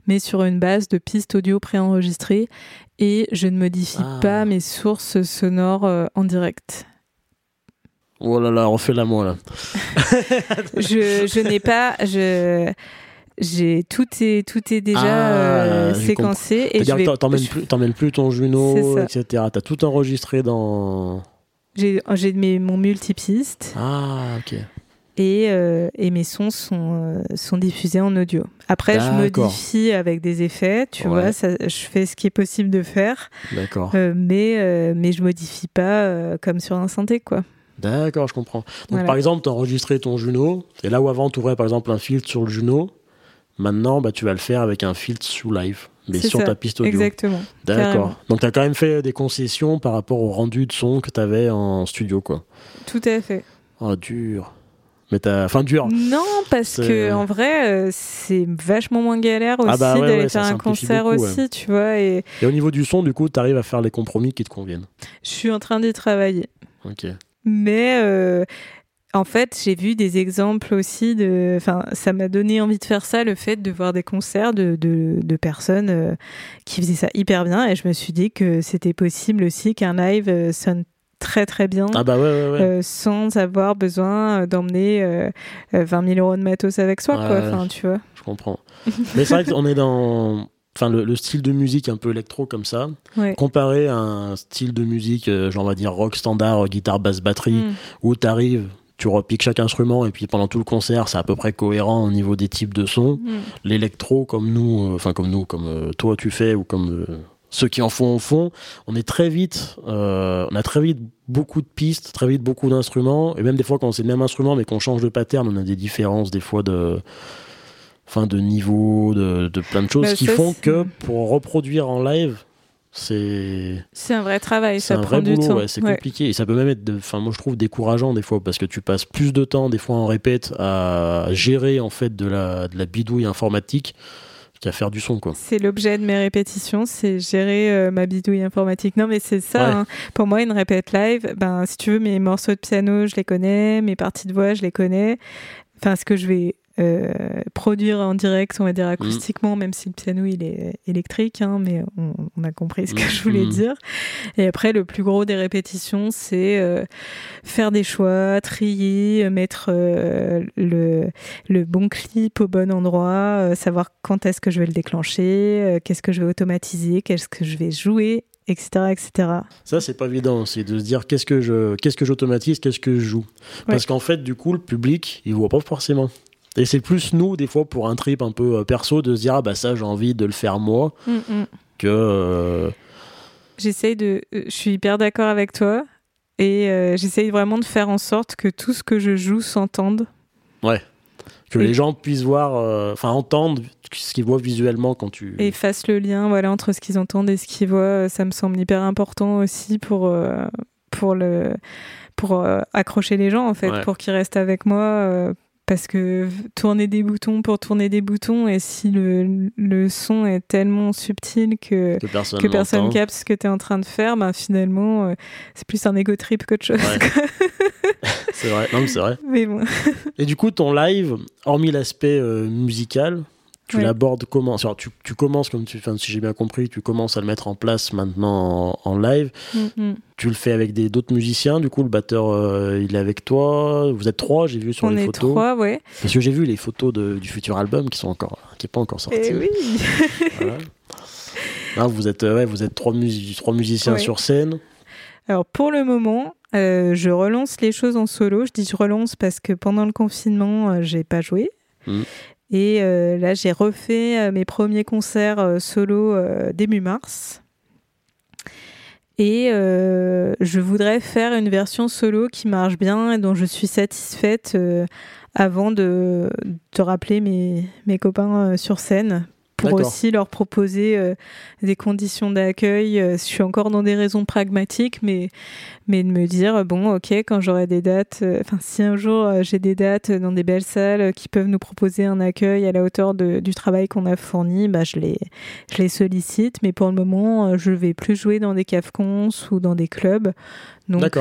mais sur une base de pistes audio préenregistrées. Et je ne modifie ah. pas mes sources sonores en direct. Oh là là, refais la moi là. je, je n'ai pas, je, j'ai tout est tout est déjà ah, euh, séquencé et je vais, t'emmènes plus t'emmènes plus ton Juno etc t'as tout enregistré dans j'ai j'ai mon multipiste. Ah ok. Et, euh, et mes sons sont euh, sont diffusés en audio. Après je modifie avec des effets tu vois ça, je fais ce qui est possible de faire. D'accord. Mais mais je modifie pas comme sur un synthé quoi D'accord, je comprends. Donc par exemple, tu as enregistré ton Juno, et là où avant tu aurais par exemple un filtre sur le Juno, maintenant bah, tu vas le faire avec un filtre sous live, mais sur ta piste audio. Exactement. D'accord. Donc tu as quand même fait des concessions par rapport au rendu de son que tu avais en studio, quoi. Tout à fait. Oh, dur. Mais t'as. Enfin, dur. Non, parce que en vrai, euh, c'est vachement moins galère ah aussi bah d'aller faire un concert aussi, tu vois. Et... et au niveau du son, du coup, tu arrives à faire les compromis qui te conviennent. Je suis en train d'y travailler. Ok. Mais euh, en fait, j'ai vu des exemples aussi de. Enfin, ça m'a donné envie de faire ça, le fait de voir des concerts de, de, personnes euh, qui faisaient ça hyper bien. Et je me suis dit que c'était possible aussi qu'un live euh, sonne très très bien ah bah sans avoir besoin d'emmener 20 000 euros de matos avec soi quoi enfin tu vois je comprends mais c'est vrai qu'on est dans enfin le, style de musique un peu électro comme ça, comparé à un style de musique, euh, genre on va dire rock standard, guitare, basse, batterie, mm. où tu arrives, tu repiques chaque instrument et puis pendant tout le concert c'est à peu près cohérent au niveau des types de sons. Mm. L'électro comme nous, euh, enfin comme nous, comme euh, toi tu fais ou comme ceux qui en font au fond, on est très vite, on a très vite beaucoup de pistes, très vite beaucoup d'instruments et même des fois quand c'est le même instrument mais qu'on change de pattern, on a des différences des fois de enfin de niveau, de, plein de choses bah, qui font que pour reproduire en live, c'est c'est un vrai travail, ça un prend vrai du temps. c'est compliqué et ça peut même être, enfin moi je trouve décourageant des fois parce que tu passes plus de temps des fois en répète à gérer en fait de la de la bidouille informatique qu'à faire du son quoi. C'est l'objet de mes répétitions, c'est gérer euh, ma bidouille informatique. Non mais c'est ça. Hein. Pour moi une répète live, ben si tu veux mes morceaux de piano je les connais, mes parties de voix je les connais. Enfin ce que je vais euh, produire en direct, on va dire acoustiquement, même si le piano il est électrique, hein, mais on, a compris ce que je voulais mm. dire. Et après, le plus gros des répétitions, c'est euh, faire des choix, trier, mettre euh, le, le bon clip au bon endroit, savoir quand est-ce que je vais le déclencher, qu'est-ce que je vais automatiser, qu'est-ce que je vais jouer etc., etc. Ça, c'est pas évident, c'est de se dire qu'est-ce que je, qu'est-ce que j'automatise, qu'est-ce que je joue? Parce qu'en fait, du coup, le public, il voit pas forcément. Et c'est plus nous, des fois, pour un trip un peu euh, perso, de se dire, ah bah ça, j'ai envie de le faire moi, mm, mm. que. Euh, J'essaye de. Euh, je suis hyper d'accord avec toi. Et j'essaye vraiment de faire en sorte que tout ce que je joue s'entende. Ouais. Que les gens puissent voir, enfin entendre ce qu'ils voient visuellement quand tu. Et fassent le lien voilà, entre ce qu'ils entendent et ce qu'ils voient. Ça me semble hyper important aussi pour, pour, le, pour accrocher les gens, en fait, pour qu'ils restent avec moi parce que tourner des boutons pour tourner des boutons et si le, le son est tellement subtil que, que personne, que capte ce que tu es en train de faire, ben finalement euh, c'est plus un ego trip qu'autre chose. c'est vrai, non mais c'est vrai. Mais bon. et du coup ton live, hormis l'aspect euh, musical, tu l'abordes comment? Tu, tu, commences, comme tu, enfin, si j'ai bien compris, tu commences à le mettre en place maintenant en, live. Mm-hmm. Tu le fais avec d'autres musiciens, du coup, le batteur, euh, il est avec toi. Vous êtes trois, j'ai vu sur les photos. On est trois, ouais. Parce que j'ai vu les photos de, du futur album qui sont encore, qui n'est pas encore sorti. Eh oui. vous êtes, ouais, vous êtes trois, trois musiciens sur scène. Alors pour le moment, euh, je relance les choses en solo. Je dis je relance parce que pendant le confinement, euh, j'ai pas joué. Mm. Et euh, là, j'ai refait euh, mes premiers concerts euh, solo début mars. Et je voudrais faire une version solo qui marche bien et dont je suis satisfaite avant de, de rappeler mes, mes copains sur scène pour aussi leur proposer euh, des conditions d'accueil. Euh, je suis encore dans des raisons pragmatiques, mais, mais de me dire, bon, ok, quand j'aurai des dates, euh, enfin, si un jour j'ai des dates dans des belles salles qui peuvent nous proposer un accueil à la hauteur de, du travail qu'on a fourni, bah, je, les, je les sollicite. Mais pour le moment, je vais plus jouer dans des cafcons ou dans des clubs. Donc,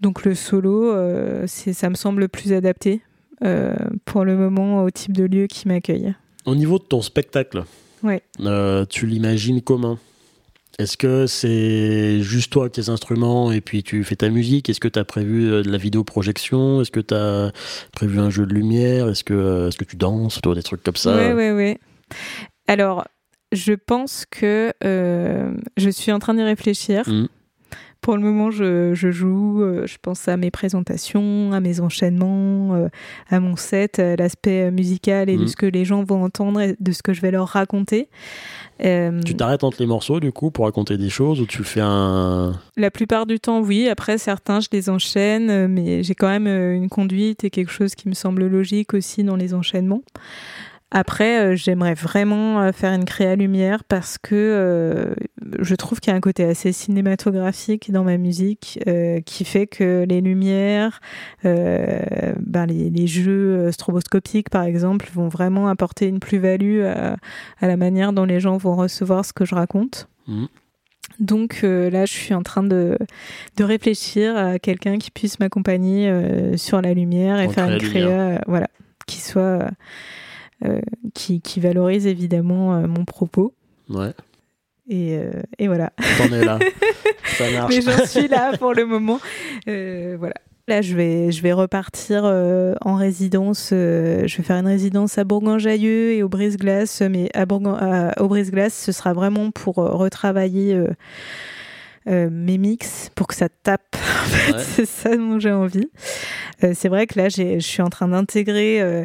donc le solo, c'est ça me semble plus adapté pour le moment au type de lieu qui m'accueille. Au niveau de ton spectacle, ouais. Euh, tu l'imagines comment? Est-ce que c'est juste toi avec tes instruments et puis tu fais ta musique? Est-ce que tu as prévu euh, de la vidéo-projection? Est-ce que tu as prévu un jeu de lumière? Est-ce que, euh, est que tu danses Toi, des trucs comme ça? Oui, oui, oui. Alors, je pense que je suis en train d'y réfléchir. Mmh. Pour le moment, je, joue, euh, je pense à mes présentations, à mes enchaînements, euh, à mon set, à l'aspect musical et de mhm. ce que les gens vont entendre et de ce que je vais leur raconter. Euh, tu t'arrêtes entre les morceaux du coup pour raconter des choses ou tu fais un... La plupart du temps oui, après certains je les enchaîne mais j'ai quand même une conduite et quelque chose qui me semble logique aussi dans les enchaînements. Après, euh, j'aimerais vraiment euh, faire une créa lumière parce que euh, je trouve qu'il y a un côté assez cinématographique dans ma musique qui fait que les lumières, ben les, jeux stroboscopiques par exemple, vont vraiment apporter une plus-value à, la manière dont les gens vont recevoir ce que je raconte. Mmh. Donc là, je suis en train de, de réfléchir à quelqu'un qui puisse m'accompagner sur la lumière et faire une créa, voilà, qui soit qui, qui, valorise évidemment euh, mon propos. Ouais. Et, euh, et voilà. T'en es là. Ça marche. Mais j'en suis là pour le moment. voilà. là, je vais, je vais repartir en résidence. je vais faire une résidence à Bourgoin-Jallieu et au Brise-Glace. Mais à au Brise-Glace, ce sera vraiment pour retravailler euh, mes mix pour que ça tape. En fait, c'est ça dont j'ai envie. Euh, c'est vrai que là, je suis en train d'intégrer euh,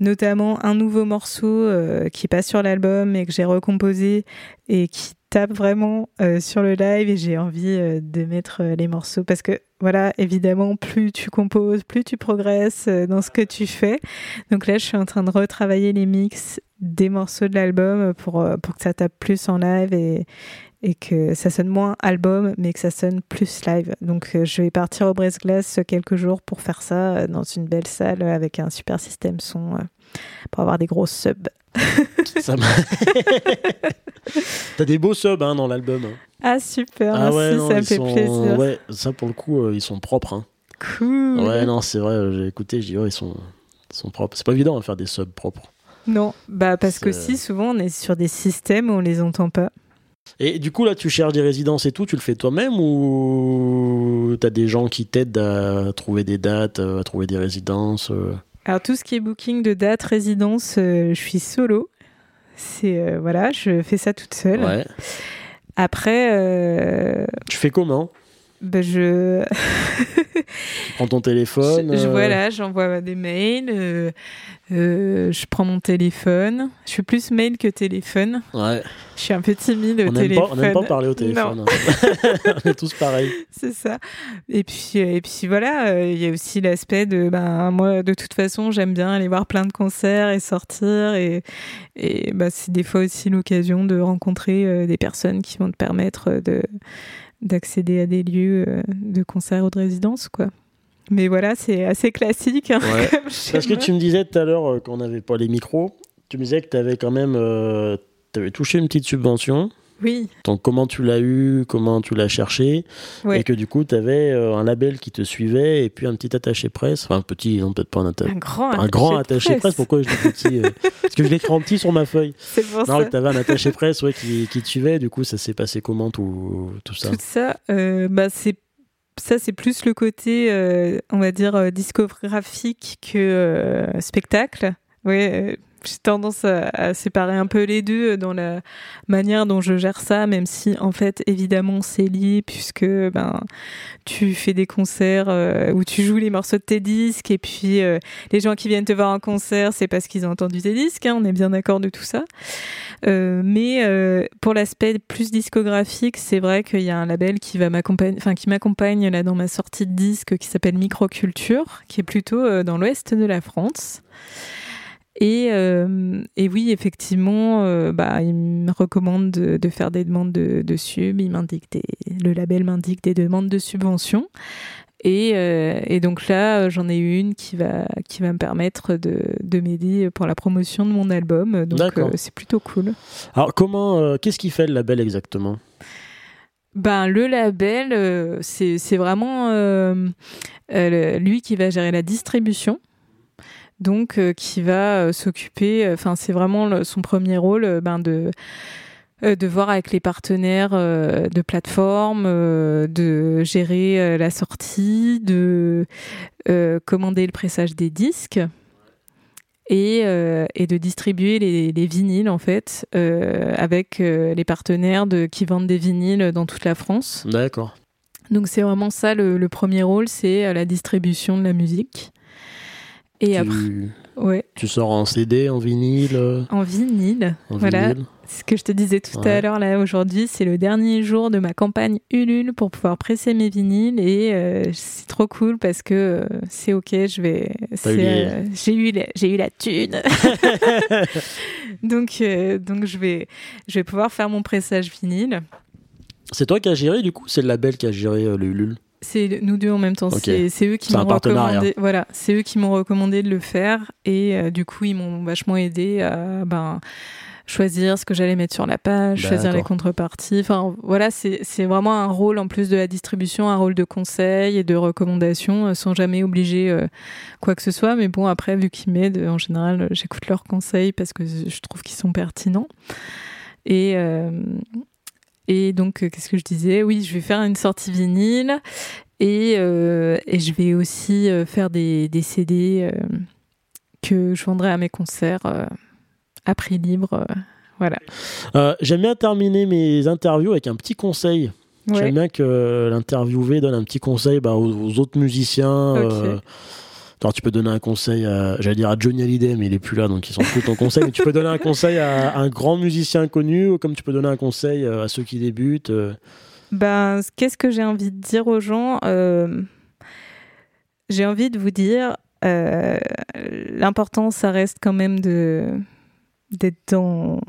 notamment un nouveau morceau qui passe sur l'album et que j'ai recomposé et qui tape vraiment sur le live et j'ai envie de mettre les morceaux parce que voilà évidemment plus tu composes plus tu progresses dans ce que tu fais. Donc là je suis en train de retravailler les mix des morceaux de l'album pour pour que ça tape plus en live et et que ça sonne moins album, mais que ça sonne plus live. Donc euh, je vais partir au Brest Glace quelques jours pour faire ça euh, dans une belle salle avec un super système son euh, pour avoir des grosses subs. T'as des beaux subs hein, dans l'album. Hein. Ah super, ah merci, ça me fait plaisir. Ouais, ça pour le coup, ils sont propres. Hein. Cool. Ouais, non, c'est vrai, j'ai écouté, je dis, oh, ils sont, ils sont propres. C'est pas évident de faire des subs propres. Non, bah parce que si souvent on est sur des systèmes où on les entend pas. Et du coup, là, tu cherches des résidences et tout, tu le fais toi-même ou tu as des gens qui t'aident à trouver des dates, à trouver des résidences euh Alors, tout ce qui est booking de dates, résidences, euh, je suis solo. C'est euh, voilà, je fais ça toute seule. Ouais. Après. Tu fais comment? Ben je. prends ton téléphone. Je, voilà, j'envoie des mails. Euh, je prends mon téléphone. Je suis plus mail que téléphone. Ouais. Je suis un peu timide au téléphone. on n'aime pas parler au téléphone. Hein. on est tous pareils. C'est ça. Et puis, euh, et puis voilà, euh, il y a aussi l'aspect de, ben, moi, de toute façon, j'aime bien aller voir plein de concerts et sortir. Et, et bah, c'est des fois aussi l'occasion de rencontrer des personnes qui vont te permettre de d'accéder à des lieux de concerts ou de résidence, quoi. Mais voilà, c'est assez classique. Hein, Parce que tu me disais tout à l'heure, euh, quand on n'avait pas les micros, tu me disais que tu avais quand même euh, avais touché une petite subvention. Oui. Donc comment tu l'as eu, comment tu l'as cherché, et que du coup tu avais euh, un label qui te suivait et puis un petit attaché presse, enfin un petit, non peut-être pas un attaché, un grand, un attaché, grand attaché presse. Pourquoi je dis petit Parce que je l'écris en petit sur ma feuille. C'est pour non, ça. tu avais un attaché presse ouais, qui, qui, te suivait. Du coup, ça s'est passé comment tout, tout ça? Tout ça, bah c'est ça, c'est plus le côté, euh, on va dire, euh, discographique que euh, spectacle. Oui, j'ai tendance à, séparer un peu les deux dans la manière dont je gère ça, même si en fait évidemment c'est lié puisque ben tu fais des concerts euh, où tu joues les morceaux de tes disques et puis euh, les gens qui viennent te voir en concert c'est parce qu'ils ont entendu tes disques, hein, on est bien d'accord de tout ça. Euh, mais pour l'aspect plus discographique, c'est vrai qu'il y a un label qui va m'accompagner, enfin qui m'accompagne là dans ma sortie de disque qui s'appelle Microculture, qui est plutôt dans l'ouest de la France. Et, euh, et oui, effectivement, euh, bah, il me recommande de, faire des demandes de, de sub. Il m'indique le label m'indique des demandes de subvention. Et, euh, et, donc là, j'en ai une qui va, qui va me permettre de, de m'aider pour la promotion de mon album. Donc c'est plutôt cool. Alors comment, qu'est-ce qu'il fait le label exactement? Ben, le label, c'est vraiment lui qui va gérer la distribution donc euh, qui va euh, s'occuper, euh, enfin c'est vraiment son premier rôle ben, de de voir avec les partenaires de plateforme, de gérer la sortie, de commander le pressage des disques et, et de distribuer les, les, vinyles en fait avec les partenaires de, qui vendent des vinyles dans toute la France. D'accord. Donc c'est vraiment ça le, le premier rôle, c'est la distribution de la musique. Et tu, après, ouais. tu sors en CD, en vinyle euh En vinyle, voilà. Ce que je te disais tout à l'heure, là, aujourd'hui, c'est le dernier jour de ma campagne Ulule pour pouvoir presser mes vinyles et euh, c'est trop cool parce que euh, c'est ok, je vais. j'ai eu, j'ai eu la thune. donc, donc je vais, je vais pouvoir faire mon pressage vinyle. C'est toi qui as géré, du coup? C'est le label qui a géré le Ulule? C'est nous deux en même temps. C'est eux qui m'ont recommandé. Voilà, c'est eux qui m'ont recommandé de le faire et euh, du coup ils m'ont vachement aidé à ben choisir ce que j'allais mettre sur la page, choisir les contreparties. Enfin voilà, c'est vraiment un rôle en plus de la distribution, un rôle de conseil et de recommandation euh, sans jamais obliger euh, quoi que ce soit. Mais bon après vu qu'ils m'aident, en général j'écoute leurs conseils parce que je trouve qu'ils sont pertinents. Et, et donc, euh, qu'est-ce que je disais? Oui, je vais faire une sortie vinyle. Et, et je vais aussi faire des, des CD que je vendrai à mes concerts à prix libre. voilà. J'aime bien terminer mes interviews avec un petit conseil. J'aime bien que l'interviewé donne un petit conseil bah, aux, autres musiciens. Alors, tu peux donner un conseil à, j'allais dire à Johnny Hallyday, mais il est plus là, donc ils s'en foutent ton conseil. Mais tu peux donner un conseil à, un grand musicien connu, comme tu peux donner un conseil euh, à ceux qui débutent. Euh? Ben, qu'est-ce que j'ai envie de dire aux gens euh, J'ai envie de vous dire, l'important, ça reste quand même de d'être dans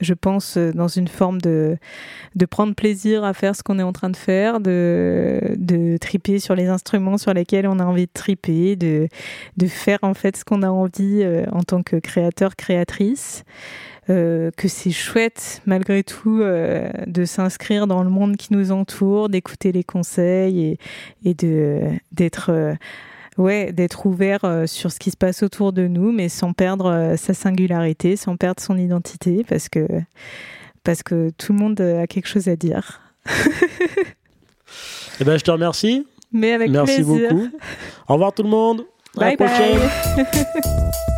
je pense, euh, dans une forme de, de prendre plaisir à faire ce qu'on est en train de faire, de, de triper sur les instruments sur lesquels on a envie de triper, de, de faire en fait ce qu'on a envie euh, en tant que créateur, créatrice. Euh, que c'est chouette malgré tout de s'inscrire dans le monde qui nous entoure, d'écouter les conseils et, et de d'être ouais, d'être ouvert euh, sur ce qui se passe autour de nous, mais sans perdre euh, sa singularité, sans perdre son identité, parce que, parce que tout le monde a quelque chose à dire. eh ben, je te remercie. Mais avec Merci beaucoup. Au revoir tout le monde. À la prochaine.